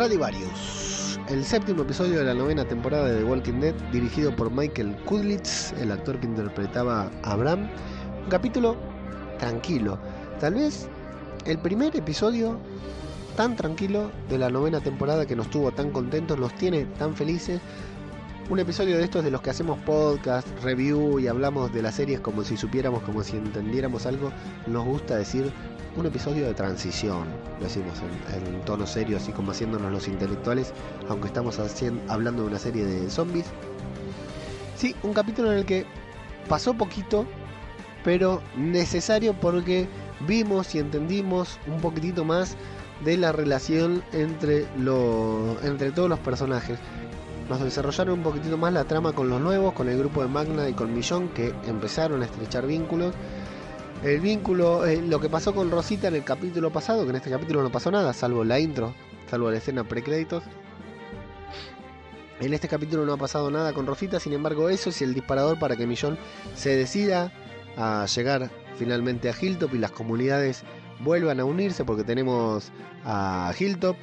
Stradivarius, el séptimo episodio de la novena temporada de The Walking Dead, dirigido por Michael Kudlitz, el actor que interpretaba a Abraham. Un capítulo tranquilo, tal vez el primer episodio tan tranquilo de la novena temporada que nos tuvo tan contentos, nos tiene tan felices, un episodio de estos de los que hacemos podcast, review y hablamos de las series como si supiéramos, como si entendiéramos algo, nos gusta decir un episodio de transición, lo decimos en, en tono serio, así como haciéndonos los intelectuales, aunque estamos haciendo, hablando de una serie de zombies. Sí, un capítulo en el que pasó poquito, pero necesario porque vimos y entendimos un poquitito más de la relación entre, entre todos los personajes. Nos desarrollaron un poquitito más la trama con los nuevos, con el grupo de Magna y con Millón, que empezaron a estrechar vínculos. El vínculo, eh, lo que pasó con Rosita en el capítulo pasado, que en este capítulo no pasó nada, salvo la intro, salvo la escena precréditos. En este capítulo no ha pasado nada con Rosita, sin embargo eso es el disparador para que Millón se decida a llegar finalmente a Hilltop y las comunidades vuelvan a unirse porque tenemos a Hilltop,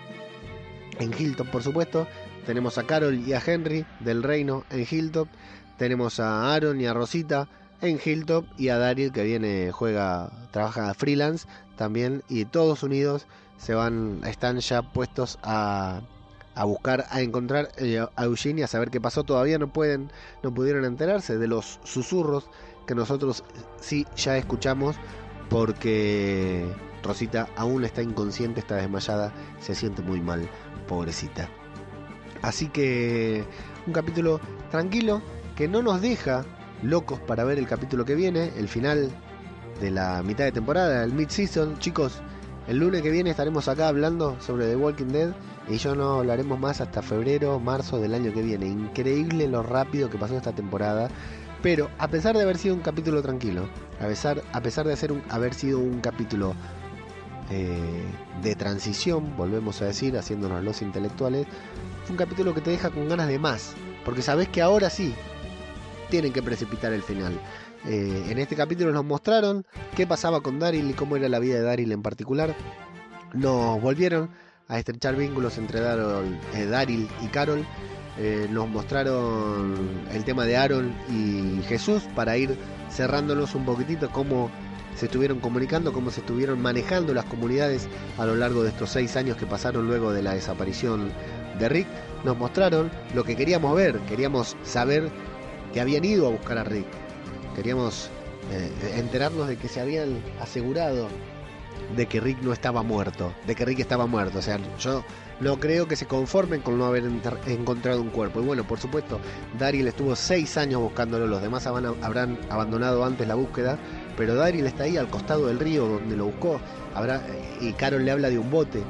en Hilltop por supuesto, tenemos a Carol y a Henry del reino en Hilltop, tenemos a Aaron y a Rosita en Hilltop y a Daryl que viene, juega, trabaja freelance también y todos unidos se van, están ya puestos a a buscar, a encontrar eh, a Eugene y a saber qué pasó. Todavía no pueden, no pudieron enterarse de los susurros que nosotros sí ya escuchamos porque Rosita aún está inconsciente, está desmayada, se siente muy mal, pobrecita. Así que un capítulo tranquilo que no nos deja locos para ver el capítulo que viene, el final de la mitad de temporada, el mid-season. Chicos, el lunes que viene estaremos acá hablando sobre The Walking Dead y yo no hablaremos más hasta febrero, marzo del año que viene. Increíble lo rápido que pasó esta temporada. Pero a pesar de haber sido un capítulo tranquilo, a pesar, a pesar de hacer un, haber sido un capítulo eh, de transición, volvemos a decir, haciéndonos los intelectuales, fue un capítulo que te deja con ganas de más. Porque sabes que ahora sí tienen que precipitar el final. Eh, en este capítulo nos mostraron qué pasaba con Daryl y cómo era la vida de Daryl en particular. Nos volvieron a estrechar vínculos entre eh, Daryl y Carol. Eh, nos mostraron el tema de Aaron y Jesús para ir cerrándonos un poquitito cómo se estuvieron comunicando, cómo se estuvieron manejando las comunidades a lo largo de estos seis años que pasaron luego de la desaparición de Rick. Nos mostraron lo que queríamos ver, queríamos saber que habían ido a buscar a Rick, Queríamos eh, enterarnos de que se habían asegurado de que Rick no estaba muerto, de que Rick estaba muerto. O sea, yo no creo que se conformen con no haber encontrado un cuerpo. Y bueno, por supuesto, Daryl estuvo seis años buscándolo, los demás habrán abandonado antes la búsqueda, pero Daryl está ahí al costado del río donde lo buscó. Habrá, y Carol le habla de un bote.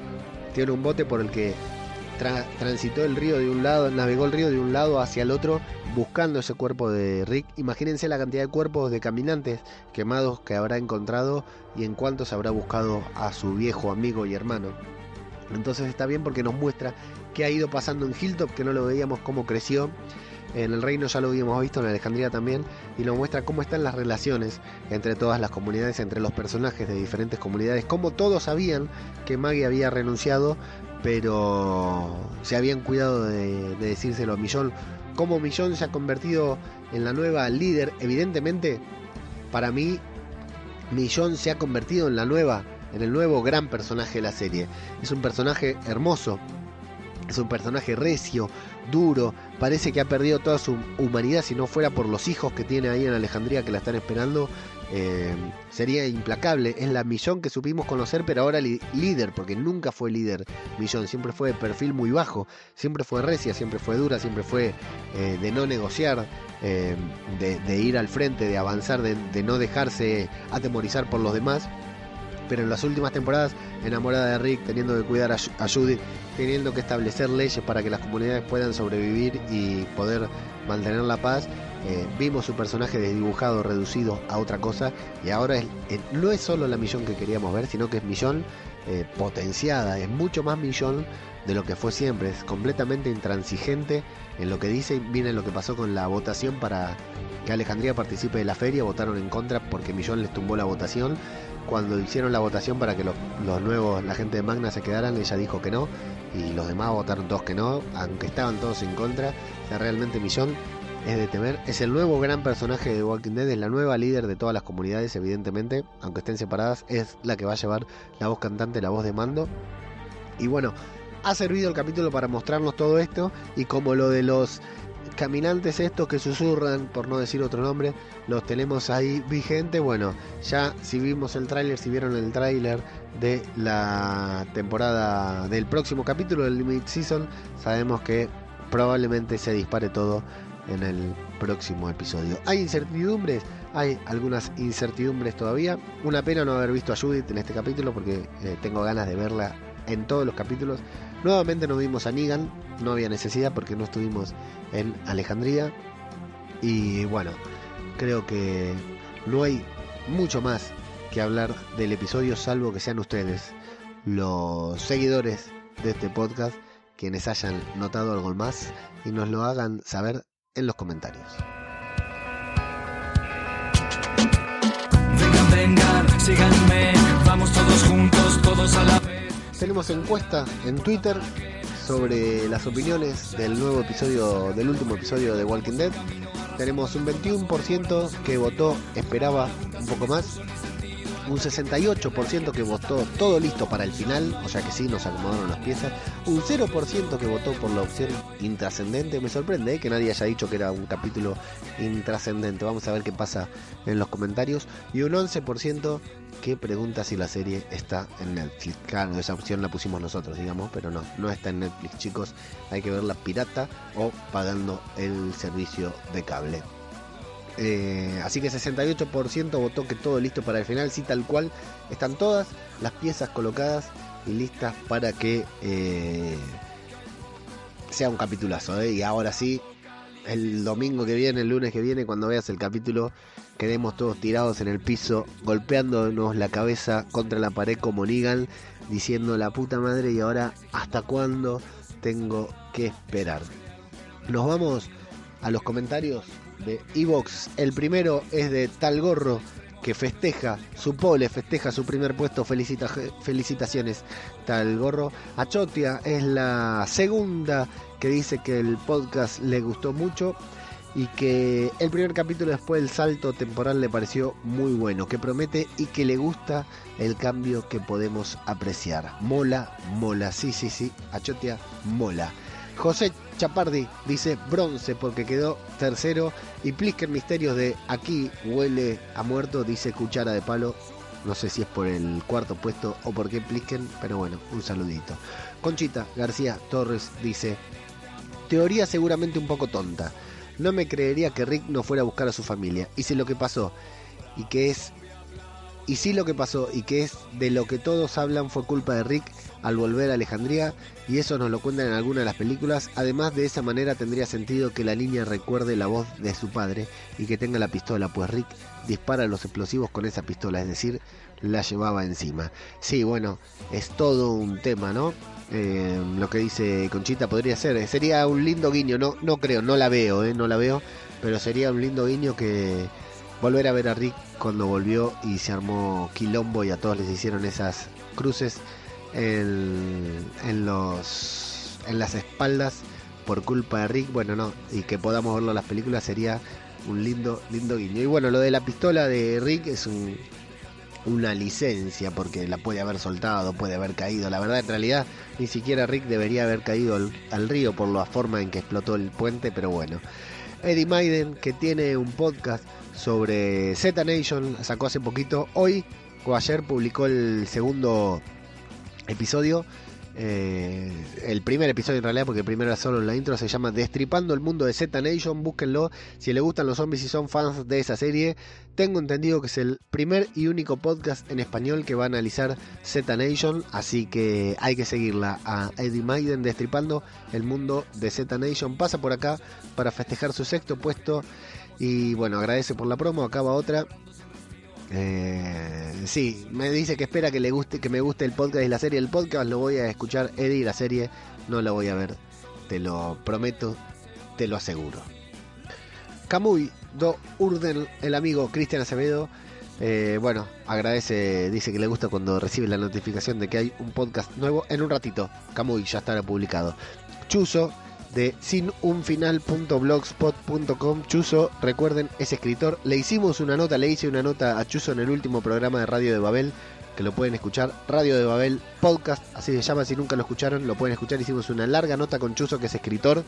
Tiene un bote por el que transitó el río de un lado, navegó el río de un lado hacia el otro buscando ese cuerpo de Rick. Imagínense la cantidad de cuerpos de caminantes quemados que habrá encontrado y en cuántos habrá buscado a su viejo amigo y hermano. Entonces está bien porque nos muestra qué ha ido pasando en Hilltop, que no lo veíamos cómo creció. En el reino ya lo habíamos visto, en Alejandría también, y nos muestra cómo están las relaciones entre todas las comunidades, entre los personajes de diferentes comunidades, cómo todos sabían que Maggie había renunciado, pero se habían cuidado de, decírselo a Millón. Cómo Millón se ha convertido en la nueva líder, evidentemente, para mí, Millón se ha convertido en la nueva, en el nuevo gran personaje de la serie. Es un personaje hermoso, es un personaje recio, duro, parece que ha perdido toda su humanidad si no fuera por los hijos que tiene ahí en Alejandría que la están esperando. Eh, sería implacable. Es la Millón que supimos conocer, pero ahora líder, porque nunca fue líder Millón, siempre fue de perfil muy bajo, siempre fue recia, siempre fue dura, siempre fue eh, de no negociar, eh, de, ir al frente, de avanzar, de, de no dejarse atemorizar por los demás pero en las últimas temporadas enamorada de Rick, teniendo que cuidar a, Judith, teniendo que establecer leyes para que las comunidades puedan sobrevivir y poder mantener la paz. Eh, vimos su personaje desdibujado, reducido a otra cosa y ahora eh, no es solo la millón que queríamos ver, sino que es millón eh, potenciada, es mucho más millón de lo que fue siempre, es completamente intransigente en lo que dice y viene lo que pasó con la votación para que Alejandría participe de la feria, votaron en contra porque Millón les tumbó la votación cuando hicieron la votación para que los, nuevos, la gente de Magna se quedaran, ella dijo que no, y los demás votaron todos que no, aunque estaban todos en contra. O sea, realmente Millón es de temer. Es el nuevo gran personaje de Walking Dead, es la nueva líder de todas las comunidades, evidentemente, aunque estén separadas, es la que va a llevar la voz cantante, la voz de mando. Y bueno, ha servido el capítulo para mostrarnos todo esto y como lo de los caminantes estos que susurran, por no decir otro nombre, los tenemos ahí vigente. Bueno, ya si vimos el tráiler, si vieron el tráiler de la temporada del próximo capítulo del Limit Season, sabemos que probablemente se dispare todo en el próximo episodio. ¿Hay incertidumbres? Hay algunas incertidumbres todavía. Una pena no haber visto a Judith en este capítulo porque eh, tengo ganas de verla en todos los capítulos. Nuevamente no vimos a Negan, no había necesidad porque no estuvimos en Alejandría. Y bueno, creo que no hay mucho más que hablar del episodio salvo que sean ustedes, los seguidores de este podcast, quienes hayan notado algo más y nos lo hagan saber en los comentarios. Vengan, vengan, síganme, vamos todos juntos, todos a la vez. Tenemos encuesta en Twitter sobre las opiniones del nuevo episodio, del último episodio de Walking Dead. Tenemos un 21% que votó, esperaba un poco más. Un 68% que votó todo listo para el final, o sea que sí, nos acomodaron las piezas. Un 0% que votó por la opción intrascendente. Me sorprende ¿eh? que nadie haya dicho que era un capítulo intrascendente. Vamos a ver qué pasa en los comentarios. Y un 11% que pregunta si la serie está en Netflix. Claro, esa opción la pusimos nosotros, digamos, pero no, no está en Netflix, chicos. Hay que verla pirata o pagando el servicio de cable. Eh, así que 68% votó que todo listo para el final, sí, tal cual. Están todas las piezas colocadas y listas para que eh, sea un capitulazo. ¿eh? Y ahora sí, el domingo que viene, el lunes que viene, cuando veas el capítulo, quedemos todos tirados en el piso, golpeándonos la cabeza contra la pared como Negan, diciendo la puta madre y ahora hasta cuándo tengo que esperar. Nos vamos a los comentarios de Evox. El primero es de Tal Gorro que festeja su pole, festeja su primer puesto. Felicita, felicitaciones, Tal Gorro. Achotia es la segunda que dice que el podcast le gustó mucho y que el primer capítulo después del salto temporal le pareció muy bueno, que promete y que le gusta el cambio que podemos apreciar. Mola, mola, sí, sí, sí, Achotia, mola. José Chapardi dice bronce porque quedó tercero y Plisker Misterios de aquí huele a muerto dice cuchara de palo. No sé si es por el cuarto puesto o por qué Plisken, pero bueno, un saludito. Conchita García Torres dice, teoría seguramente un poco tonta. No me creería que Rick no fuera a buscar a su familia. Y si lo que pasó y que es y si lo que pasó y que es de lo que todos hablan fue culpa de Rick al volver a Alejandría y eso nos lo cuentan en algunas de las películas. Además de esa manera tendría sentido que la niña recuerde la voz de su padre y que tenga la pistola, pues Rick dispara los explosivos con esa pistola, es decir, la llevaba encima. Sí, bueno, es todo un tema, ¿no? Eh, lo que dice Conchita podría ser, sería un lindo guiño, no, no creo, no la veo, ¿eh? no la veo, pero sería un lindo guiño que volver a ver a Rick cuando volvió y se armó quilombo y a todos les hicieron esas cruces en, en los en las espaldas por culpa de Rick, bueno no, y que podamos verlo en las películas sería un lindo, lindo guiño. Y bueno, lo de la pistola de Rick es un, una licencia porque la puede haber soltado, puede haber caído. La verdad, en realidad, ni siquiera Rick debería haber caído al, río por la forma en que explotó el puente, pero bueno. Eddie Maiden, que tiene un podcast sobre Z Nation, sacó hace poquito, hoy o ayer publicó el segundo episodio. Eh, el primer episodio en realidad, porque primero era solo la intro, se llama Destripando el mundo de Z Nation. Búsquenlo si les gustan los zombies y son fans de esa serie. Tengo entendido que es el primer y único podcast en español que va a analizar Z Nation, así que hay que seguirla a Eddie Maiden Destripando el mundo de Z Nation. Pasa por acá para festejar su sexto puesto y bueno, agradece por la promo. Acaba otra. Eh, sí, me dice que espera que le guste, que me guste el podcast y la serie. El podcast lo voy a escuchar, Eddie, la serie no la voy a ver. Te lo prometo, te lo aseguro. Camuy do Urden, el amigo Cristian Acevedo. eh, bueno, agradece, dice que le gusta cuando recibe la notificación de que hay un podcast nuevo. En un ratito, Camuy ya estará publicado. Chuso de sinunfinal.blogspot.com. Chuso, recuerden, es escritor. Le hicimos una nota, le hice una nota a Chuso en el último programa de Radio de Babel, que lo pueden escuchar. Radio de Babel Podcast, así se llama, si nunca lo escucharon, lo pueden escuchar. Hicimos una larga nota con Chuso, que es escritor,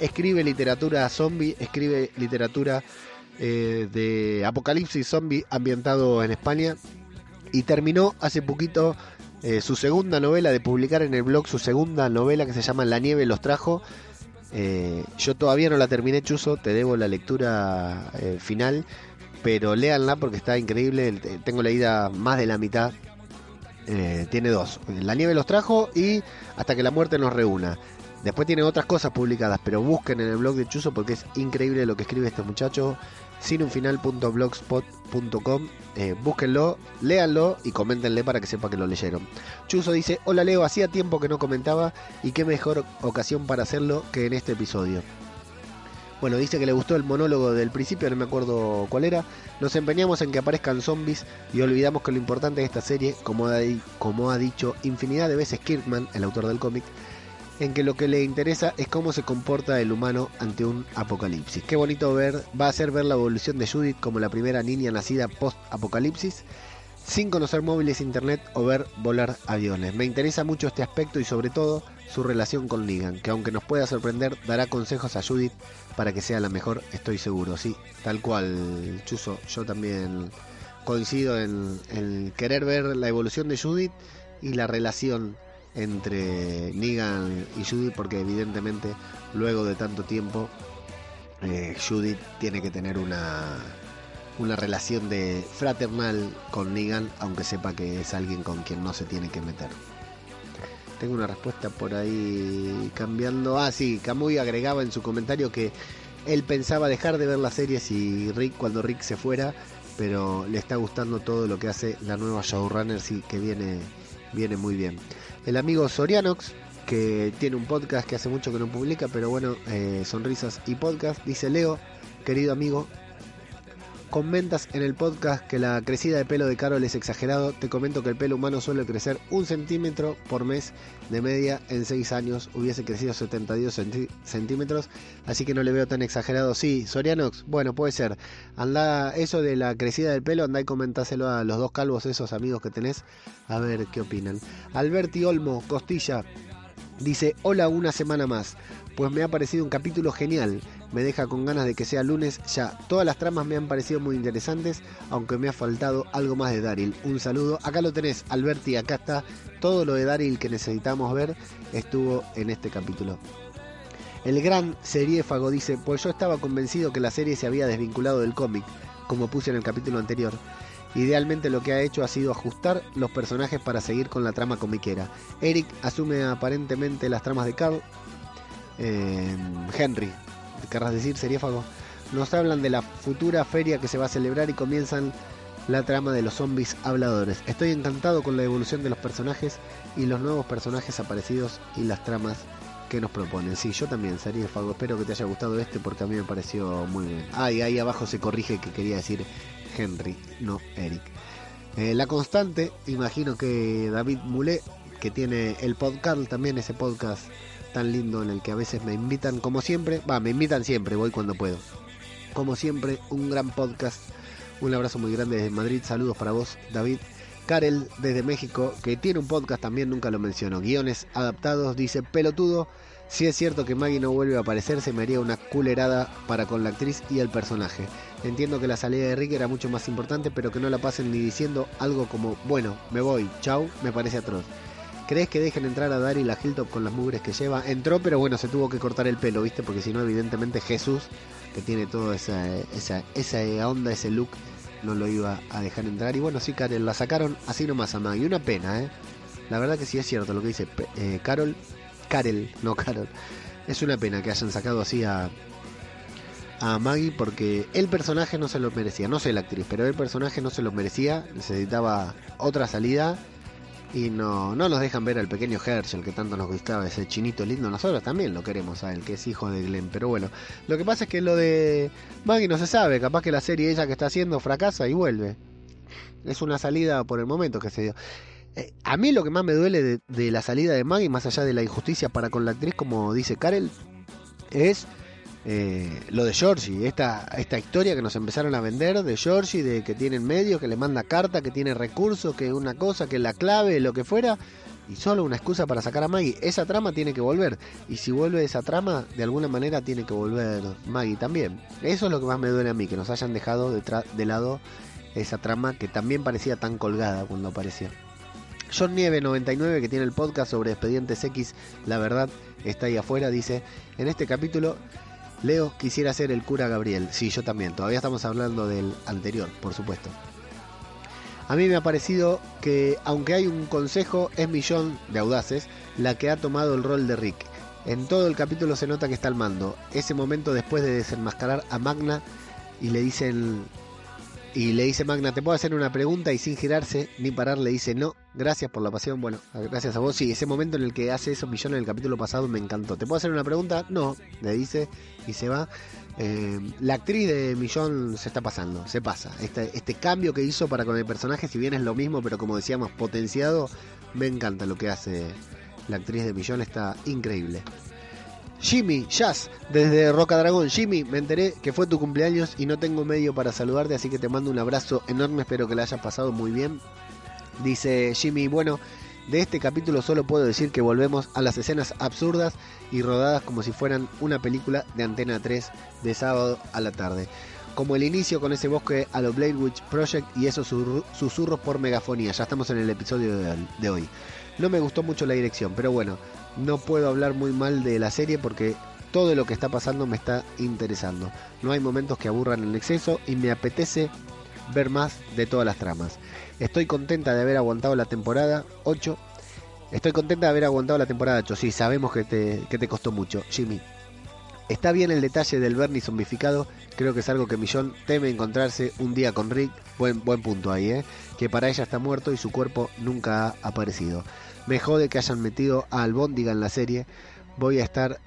escribe literatura zombie, escribe literatura eh, de apocalipsis zombie ambientado en España y terminó hace poquito eh, su segunda novela de publicar en el blog, su segunda novela que se llama La nieve los trajo. Eh, yo todavía no la terminé, Chuzo, te debo la lectura final, pero léanla porque está increíble. Tengo leída más de la mitad eh, tiene dos. La nieve los trajo y hasta que la muerte nos reúna. Después tiene otras cosas publicadas, pero busquen en el blog de Chuzo porque es increíble lo que escribe este muchacho. Sinunfinal.blogspot.com eh, Búsquenlo, léanlo y coméntenle para que sepa que lo leyeron. Chuzo dice, hola Leo, hacía tiempo que no comentaba y qué mejor ocasión para hacerlo que en este episodio. Bueno, dice que le gustó el monólogo del principio, no me acuerdo cuál era. Nos empeñamos en que aparezcan zombies y olvidamos que lo importante de esta serie, como como ha dicho infinidad de veces Kirkman, el autor del cómic, en que lo que le interesa es cómo se comporta el humano ante un apocalipsis. Qué bonito ver, va a ser ver la evolución de Judith como la primera niña nacida post-apocalipsis, sin conocer móviles, internet o ver volar aviones. Me interesa mucho este aspecto y sobre todo su relación con Negan, que aunque nos pueda sorprender, dará consejos a Judith para que sea la mejor, estoy seguro, sí, tal cual, Chuso, yo también coincido en, querer ver la evolución de Judith y la relación entre Negan y Judith, porque evidentemente luego de tanto tiempo eh, Judith tiene que tener una, una relación de fraternal con Negan, aunque sepa que es alguien con quien no se tiene que meter. Tengo una respuesta por ahí cambiando. Ah, sí, Camuy agregaba en su comentario que él pensaba dejar de ver la serie si Rick, cuando Rick se fuera, pero le está gustando todo lo que hace la nueva showrunner, sí, que viene, viene muy bien. El amigo Sorianox, que tiene un podcast que hace mucho que no publica, pero bueno, eh, sonrisas y podcast, dice Leo, querido amigo, comentas en el podcast que la crecida de pelo de Carol es exagerado, te comento que el pelo humano suele crecer un centímetro por mes de media en 6 años, hubiese crecido 72 centímetros, así que no le veo tan exagerado. Sí, Sorianox, bueno, puede ser. Anda, eso de la crecida del pelo, anda y comentáselo a los dos calvos, esos amigos que tenés, a ver qué opinan. Alberti Olmo, Costilla, dice, hola una semana más, pues me ha parecido un capítulo genial me deja con ganas de que sea lunes ya. Todas las tramas me han parecido muy interesantes, aunque me ha faltado algo más de Daryl. Un saludo. Acá lo tenés, Alberti, acá está. Todo lo de Daryl que necesitamos ver estuvo en este capítulo. El gran seriéfago dice, pues yo estaba convencido que la serie se había desvinculado del cómic, como puse en el capítulo anterior. Idealmente lo que ha hecho ha sido ajustar los personajes para seguir con la trama comiquera. Eric asume aparentemente las tramas de Carl. Eh, Henry querrás decir, seriéfago, nos hablan de la futura feria que se va a celebrar y comienzan la trama de los zombies habladores. Estoy encantado con la evolución de los personajes y los nuevos personajes aparecidos y las tramas que nos proponen. Sí, yo también, seriéfago, espero que te haya gustado este porque a mí me pareció muy bien. Ah, y ahí abajo se corrige que quería decir Henry, no Eric. Eh, la constante, imagino que David Moulet, que tiene el podcast, también ese podcast tan lindo en el que a veces me invitan, como siempre, va, me invitan siempre, voy cuando puedo. Como siempre, un gran podcast. Un abrazo muy grande desde Madrid. Saludos para vos, David. Karel desde México, que tiene un podcast también, nunca lo menciono. Guiones adaptados, dice pelotudo. Si es cierto que Maggie no vuelve a aparecer, se me haría una culerada para con la actriz y el personaje. Entiendo que la salida de Rick era mucho más importante, pero que no la pasen ni diciendo algo como, bueno, me voy, chau, me parece atroz. ¿Crees que dejen entrar a Daryl a Hilltop con las mugres que lleva? Entró, pero bueno, se tuvo que cortar el pelo, ¿viste? Porque si no, evidentemente Jesús, que tiene toda esa, esa, esa onda, ese look, no lo iba a dejar entrar. Y bueno, sí, Carol, la sacaron así nomás a Maggie. Una pena, ¿eh? La verdad que sí es cierto lo que dice eh, Carol, Karel, no Carol. Es una pena que hayan sacado así a, a Maggie porque el personaje no se lo merecía. No sé la actriz, pero el personaje no se lo merecía. Necesitaba otra salida y no, no nos dejan ver al pequeño Herschel que tanto nos gustaba, ese chinito lindo. Nosotros también lo queremos a él, que es hijo de Glenn. Pero bueno, lo que pasa es que lo de Maggie no se sabe. Capaz que la serie ella que está haciendo fracasa y vuelve. Es una salida por el momento que se dio. Eh, a mí lo que más me duele de, de la salida de Maggie, más allá de la injusticia para con la actriz, como dice Karel, es eh, lo de Georgie, esta, esta historia que nos empezaron a vender de Georgie, de que tiene medio, que le manda carta, que tiene recursos, que una cosa, que la clave, lo que fuera, y solo una excusa para sacar a Maggie. Esa trama tiene que volver. Y si vuelve esa trama, de alguna manera tiene que volver Maggie también. Eso es lo que más me duele a mí, que nos hayan dejado de lado esa trama que también parecía tan colgada cuando apareció. John Nieve 99 que tiene el podcast sobre expedientes X, la verdad está ahí afuera, dice, en este capítulo Leo quisiera ser el cura Gabriel. Sí, yo también, todavía estamos hablando del anterior, por supuesto. A mí me ha parecido que, aunque hay un consejo, es Millón de Audaces la que ha tomado el rol de Rick. En todo el capítulo se nota que está al mando. Ese momento después de desenmascarar a Magna y le dicen y le dice Magna, ¿te puedo hacer una pregunta? Y sin girarse ni parar le dice, no, gracias por la pasión. Bueno, gracias a vos. Sí, ese momento en el que hace eso Millón en el capítulo pasado me encantó. ¿Te puedo hacer una pregunta? No, le dice y se va. Eh, la actriz de Millón se está pasando, se pasa. Este, este cambio que hizo para con el personaje, si bien es lo mismo, pero como decíamos, potenciado, me encanta lo que hace la actriz de Millón, está increíble. Jimmy, Jazz, desde Roca Dragón. Jimmy, me enteré que fue tu cumpleaños y no tengo medio para saludarte, así que te mando un abrazo enorme, espero que la hayas pasado muy bien. Dice Jimmy, bueno, de este capítulo solo puedo decir que volvemos a las escenas absurdas y rodadas como si fueran una película de Antena 3 de sábado a la tarde. Como el inicio con ese bosque a lo Blade Witch Project y esos susurros por megafonía. Ya estamos en el episodio de hoy. No me gustó mucho la dirección, pero bueno, no puedo hablar muy mal de la serie porque todo lo que está pasando me está interesando. No hay momentos que aburran en exceso y me apetece ver más de todas las tramas. Estoy contenta de haber aguantado la temporada 8. Estoy contenta de haber aguantado la temporada 8. Sí, sabemos que te, que te costó mucho, Jimmy. Está bien el detalle del Bernie zombificado. Creo que es algo que Millón teme encontrarse un día con Rick. Buen, buen punto ahí, ¿eh? Que para ella está muerto y su cuerpo nunca ha aparecido. Me jode que hayan metido a Albóndiga en la serie. Voy a estar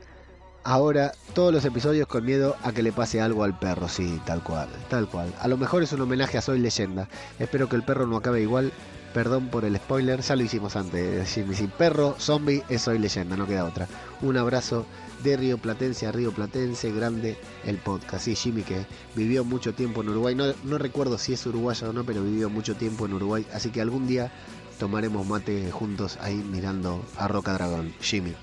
ahora todos los episodios con miedo a que le pase algo al perro. Sí, tal cual, tal cual. A lo mejor es un homenaje a Soy Leyenda. Espero que el perro no acabe igual. Perdón por el spoiler, ya lo hicimos antes. Si perro, zombie, es Soy Leyenda, no queda otra. Un abrazo de Río Platense a Río Platense, grande el podcast. Sí, Jimmy que vivió mucho tiempo en Uruguay. No, no recuerdo si es uruguayo o no, pero vivió mucho tiempo en Uruguay. Así que algún día tomaremos mate juntos ahí mirando a Roca Dragón, Jimmy.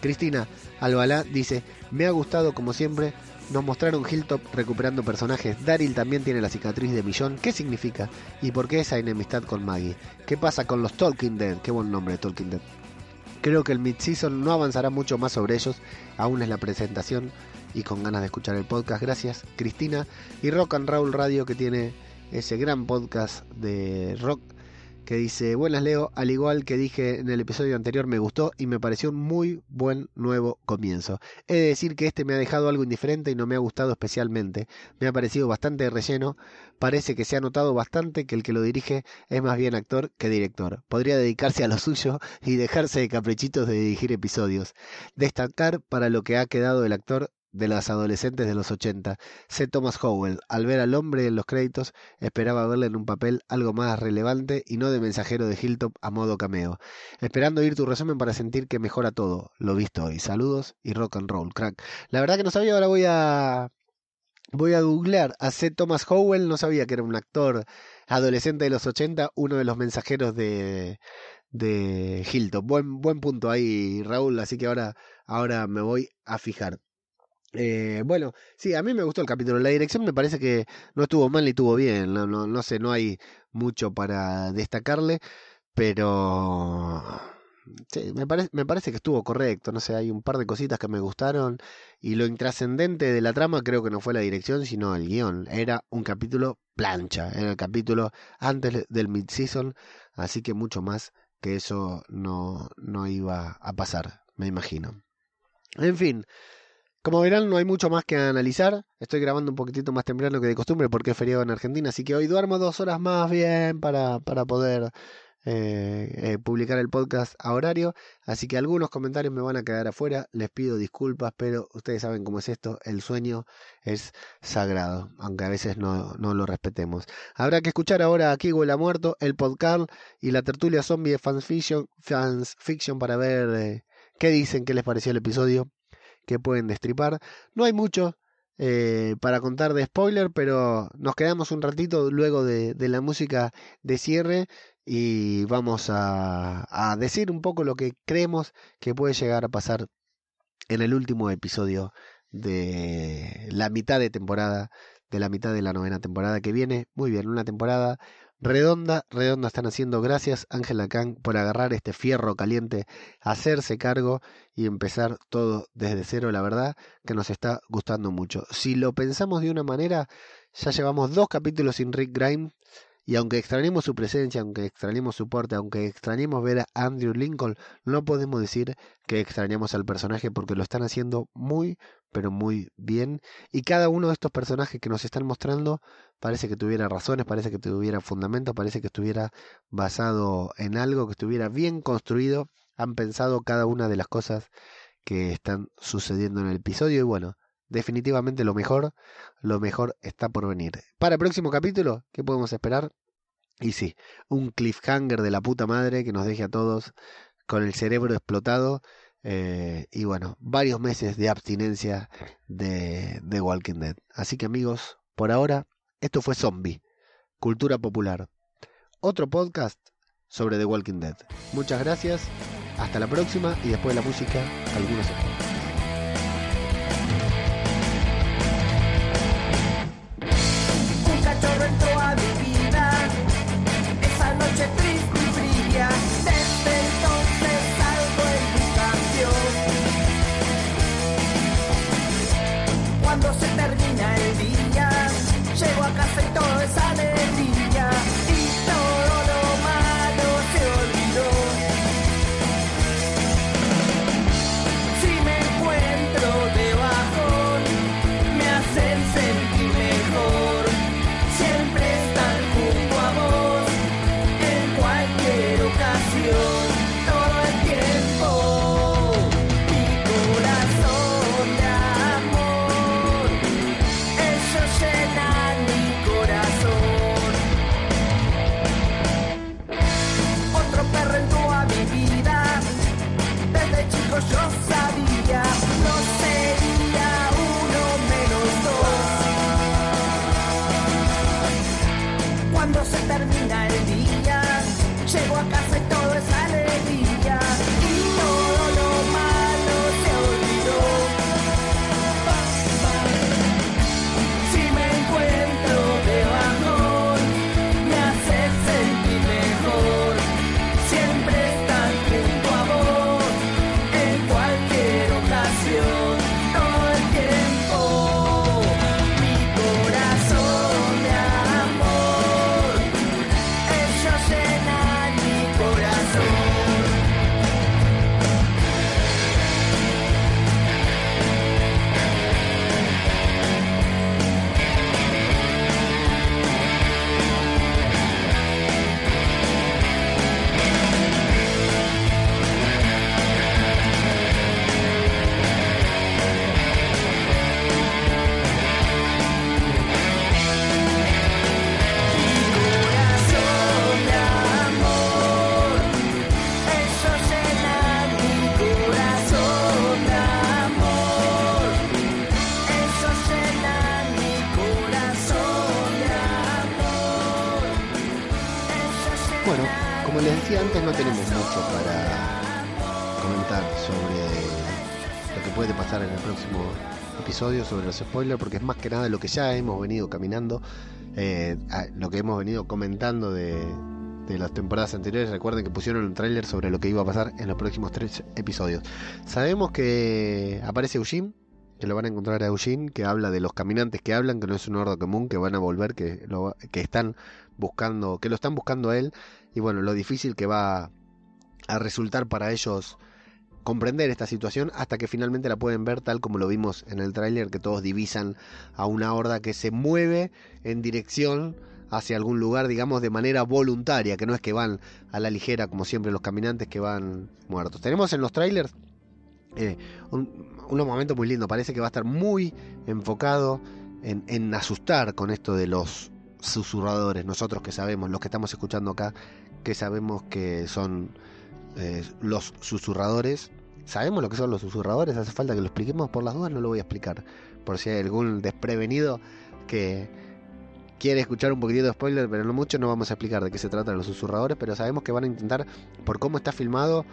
Cristina Albalá dice, me ha gustado como siempre, nos mostraron Hilltop recuperando personajes, Daryl también tiene la cicatriz de Millón, ¿qué significa? ¿Y por qué esa enemistad con Maggie? ¿Qué pasa con los Talking Dead? Qué buen nombre, Talking Dead. Creo que el mid-season no avanzará mucho más sobre ellos, aún es la presentación y con ganas de escuchar el podcast. Gracias, Cristina. Y Rock and Roll Radio que tiene ese gran podcast de rock que dice, buenas Leo, al igual que dije en el episodio anterior, me gustó y me pareció un muy buen nuevo comienzo. He de decir que este me ha dejado algo indiferente y no me ha gustado especialmente. Me ha parecido bastante relleno. Parece que se ha notado bastante que el que lo dirige es más bien actor que director. Podría dedicarse a lo suyo y dejarse de caprichitos de dirigir episodios. Destacar para lo que ha quedado el actor de las adolescentes de los 80. C. Thomas Howell, al ver al hombre en los créditos, esperaba verle en un papel algo más relevante y no de mensajero de Hilltop a modo cameo. Esperando oír tu resumen para sentir que mejora todo. Lo visto hoy. Saludos y rock and roll, crack. La verdad que no sabía, ahora voy a voy a googlear a C. Thomas Howell, no sabía que era un actor adolescente de los 80, uno de los mensajeros de de Hilltop. Buen buen punto ahí, Raúl, así que ahora ahora me voy a fijar. Eh, bueno, sí, a mí me gustó el capítulo. La dirección me parece que no estuvo mal ni estuvo bien. No, no, sé, no hay mucho para destacarle, pero sí, me, parece me parece que estuvo correcto. No sé, hay un par de cositas que me gustaron. Y lo intrascendente de la trama creo que no fue la dirección, sino el guion. Era un capítulo plancha, era el capítulo antes del mid-season, así que mucho más que eso no, no iba a pasar, me imagino. En fin. Como verán, no hay mucho más que analizar. Estoy grabando un poquitito más temprano que de costumbre porque es feriado en Argentina, así que hoy duermo dos horas más bien para, para poder eh, eh, publicar el podcast a horario. Así que algunos comentarios me van a quedar afuera. Les pido disculpas, pero ustedes saben cómo es esto. El sueño es sagrado, aunque a veces no, no lo respetemos. Habrá que escuchar ahora aquí Huele Muerto, el podcast y la tertulia zombie de Fans Fiction, fans fiction para ver eh, qué dicen, qué les pareció el episodio que pueden destripar. No hay mucho eh, para contar de spoiler, pero nos quedamos un ratito luego de, la música de cierre y vamos a, a decir un poco lo que creemos que puede llegar a pasar en el último episodio de la mitad de temporada, de la mitad de la novena temporada que viene. Muy bien, una temporada redonda, redonda están haciendo. Gracias Ángela Kang por agarrar este fierro caliente, hacerse cargo y empezar todo desde cero. La verdad que nos está gustando mucho. Si lo pensamos de una manera, ya llevamos dos capítulos sin Rick Grimes y aunque extrañemos su presencia, aunque extrañemos su porte, aunque extrañemos ver a Andrew Lincoln, no podemos decir que extrañamos al personaje porque lo están haciendo muy, pero muy bien. Y cada uno de estos personajes que nos están mostrando parece que tuviera razones, parece que tuviera fundamento, parece que estuviera basado en algo, que estuviera bien construido. Han pensado cada una de las cosas que están sucediendo en el episodio y bueno, definitivamente lo mejor, lo mejor está por venir. Para el próximo capítulo, ¿qué podemos esperar? Y sí, un cliffhanger de la puta madre que nos deje a todos con el cerebro explotado. Eh, y bueno, varios meses de abstinencia de, de Walking Dead. Así que amigos, por ahora, esto fue Zombie, Cultura Popular. Otro podcast sobre The Walking Dead. Muchas gracias, hasta la próxima y después de la música, algunos spoilers. Puede pasar en el próximo episodio, sobre los spoilers, porque es más que nada lo que ya hemos venido caminando, eh, lo que hemos venido comentando de, de las temporadas anteriores. Recuerden que pusieron un tráiler sobre lo que iba a pasar en los próximos tres episodios. Sabemos que aparece Eugene, que lo van a encontrar a Eugene, que habla de los caminantes que hablan, que no es un hordo común, que van a volver, que, lo, que están buscando, que lo están buscando a él, y bueno, lo difícil que va a resultar para ellos comprender esta situación hasta que finalmente la pueden ver tal como lo vimos en el tráiler que todos divisan a una horda que se mueve en dirección hacia algún lugar digamos de manera voluntaria que no es que van a la ligera como siempre los caminantes que van muertos. Tenemos en los trailers eh, un- unos momentos muy lindos. Parece que va a estar muy enfocado en, en asustar con esto de los susurradores nosotros que sabemos los que estamos escuchando acá que sabemos que son eh, los susurradores. ¿Sabemos lo que son los susurradores? ¿Hace falta que lo expliquemos? Por las dudas no lo voy a explicar. Por si hay algún desprevenido que, quiere escuchar un poquitito de spoiler, pero no mucho, no vamos a explicar de qué se trata los susurradores, pero sabemos que van a intentar, por cómo está filmado,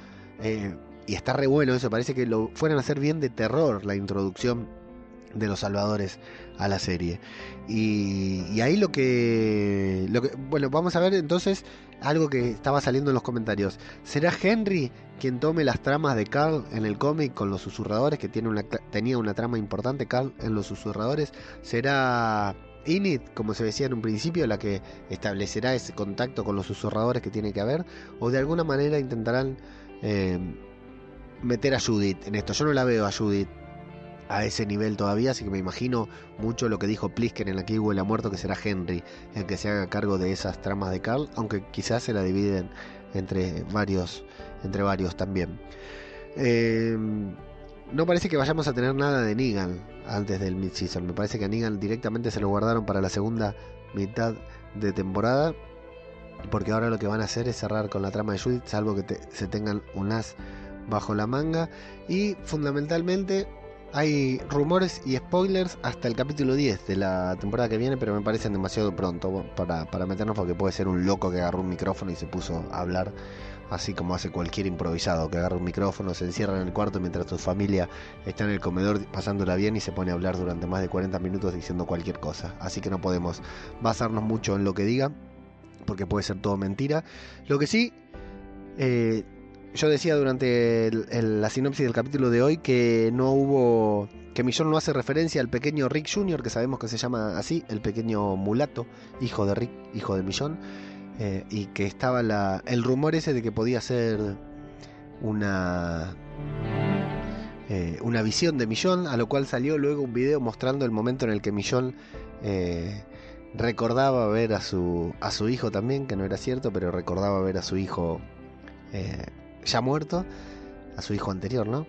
eh, y está re bueno eso, parece que lo fueran a hacer bien de terror la introducción de los salvadores a la serie. Y, ahí lo que, lo que, bueno, vamos a ver entonces algo que estaba saliendo en los comentarios. ¿Será Henry quien tome las tramas de Carl en el cómic con los susurradores, que tiene una, tenía una trama importante Carl en los susurradores? ¿Será Init, como se decía en un principio, la que establecerá ese contacto con los susurradores que tiene que haber? ¿O de alguna manera intentarán eh, meter a Judith en esto? Yo no la veo a Judith a ese nivel todavía, así que me imagino mucho lo que dijo Plisken en la que huele muerto, que será Henry el que se haga cargo de esas tramas de Carl, aunque quizás se la dividen entre varios, entre varios también. Eh, no parece que vayamos a tener nada de Negan antes del mid-season. Me parece que a Negan directamente se lo guardaron para la segunda mitad de temporada. Porque ahora lo que van a hacer es cerrar con la trama de Judith, salvo que se tengan un as bajo la manga. Y fundamentalmente hay rumores y spoilers hasta el capítulo 10 de la temporada que viene, pero me parecen demasiado pronto para, para meternos porque puede ser un loco que agarró un micrófono y se puso a hablar, así como hace cualquier improvisado, que agarra un micrófono, se encierra en el cuarto mientras tu familia está en el comedor pasándola bien y se pone a hablar durante más de 40 minutos diciendo cualquier cosa. Así que no podemos basarnos mucho en lo que diga, porque puede ser todo mentira. Lo que sí... Eh, yo decía durante la sinopsis del capítulo de hoy que no hubo. que Millón no hace referencia al pequeño Rick Jr., que sabemos que se llama así, el pequeño mulato, hijo de Rick, hijo de Millón, eh, y que estaba la, el rumor ese de que podía ser una. Eh, una visión de Millón, a lo cual salió luego un video mostrando el momento en el que Millón eh, recordaba ver a su, a su hijo también, que no era cierto, pero recordaba ver a su hijo ya muerto, a su hijo anterior, ¿no?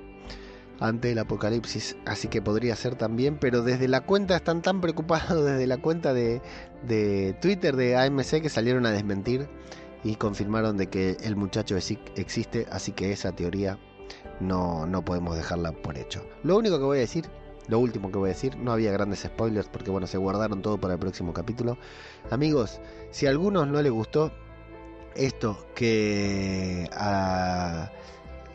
Ante el apocalipsis, así que podría ser también, pero desde la cuenta están tan preocupados, desde la cuenta de, de Twitter de AMC que salieron a desmentir y confirmaron de que el muchacho existe, así que esa teoría no, no podemos dejarla por hecho. Lo único que voy a decir, lo último que voy a decir, no había grandes spoilers porque bueno, se guardaron todo para el próximo capítulo. Amigos, si a algunos no les gustó, esto que,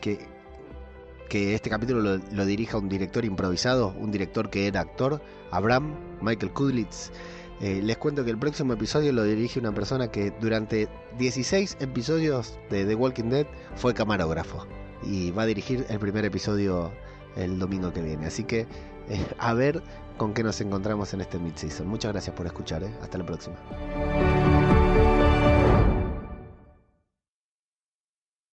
que, este capítulo lo, dirija un director improvisado, un director que era actor, Abraham Michael Kudlitz. Eh, les cuento que el próximo episodio lo dirige una persona que durante 16 episodios de The Walking Dead fue camarógrafo y va a dirigir el primer episodio el domingo que viene. Así que eh, a ver con qué nos encontramos en este mid-season. Muchas gracias por escuchar. Eh. Hasta la próxima.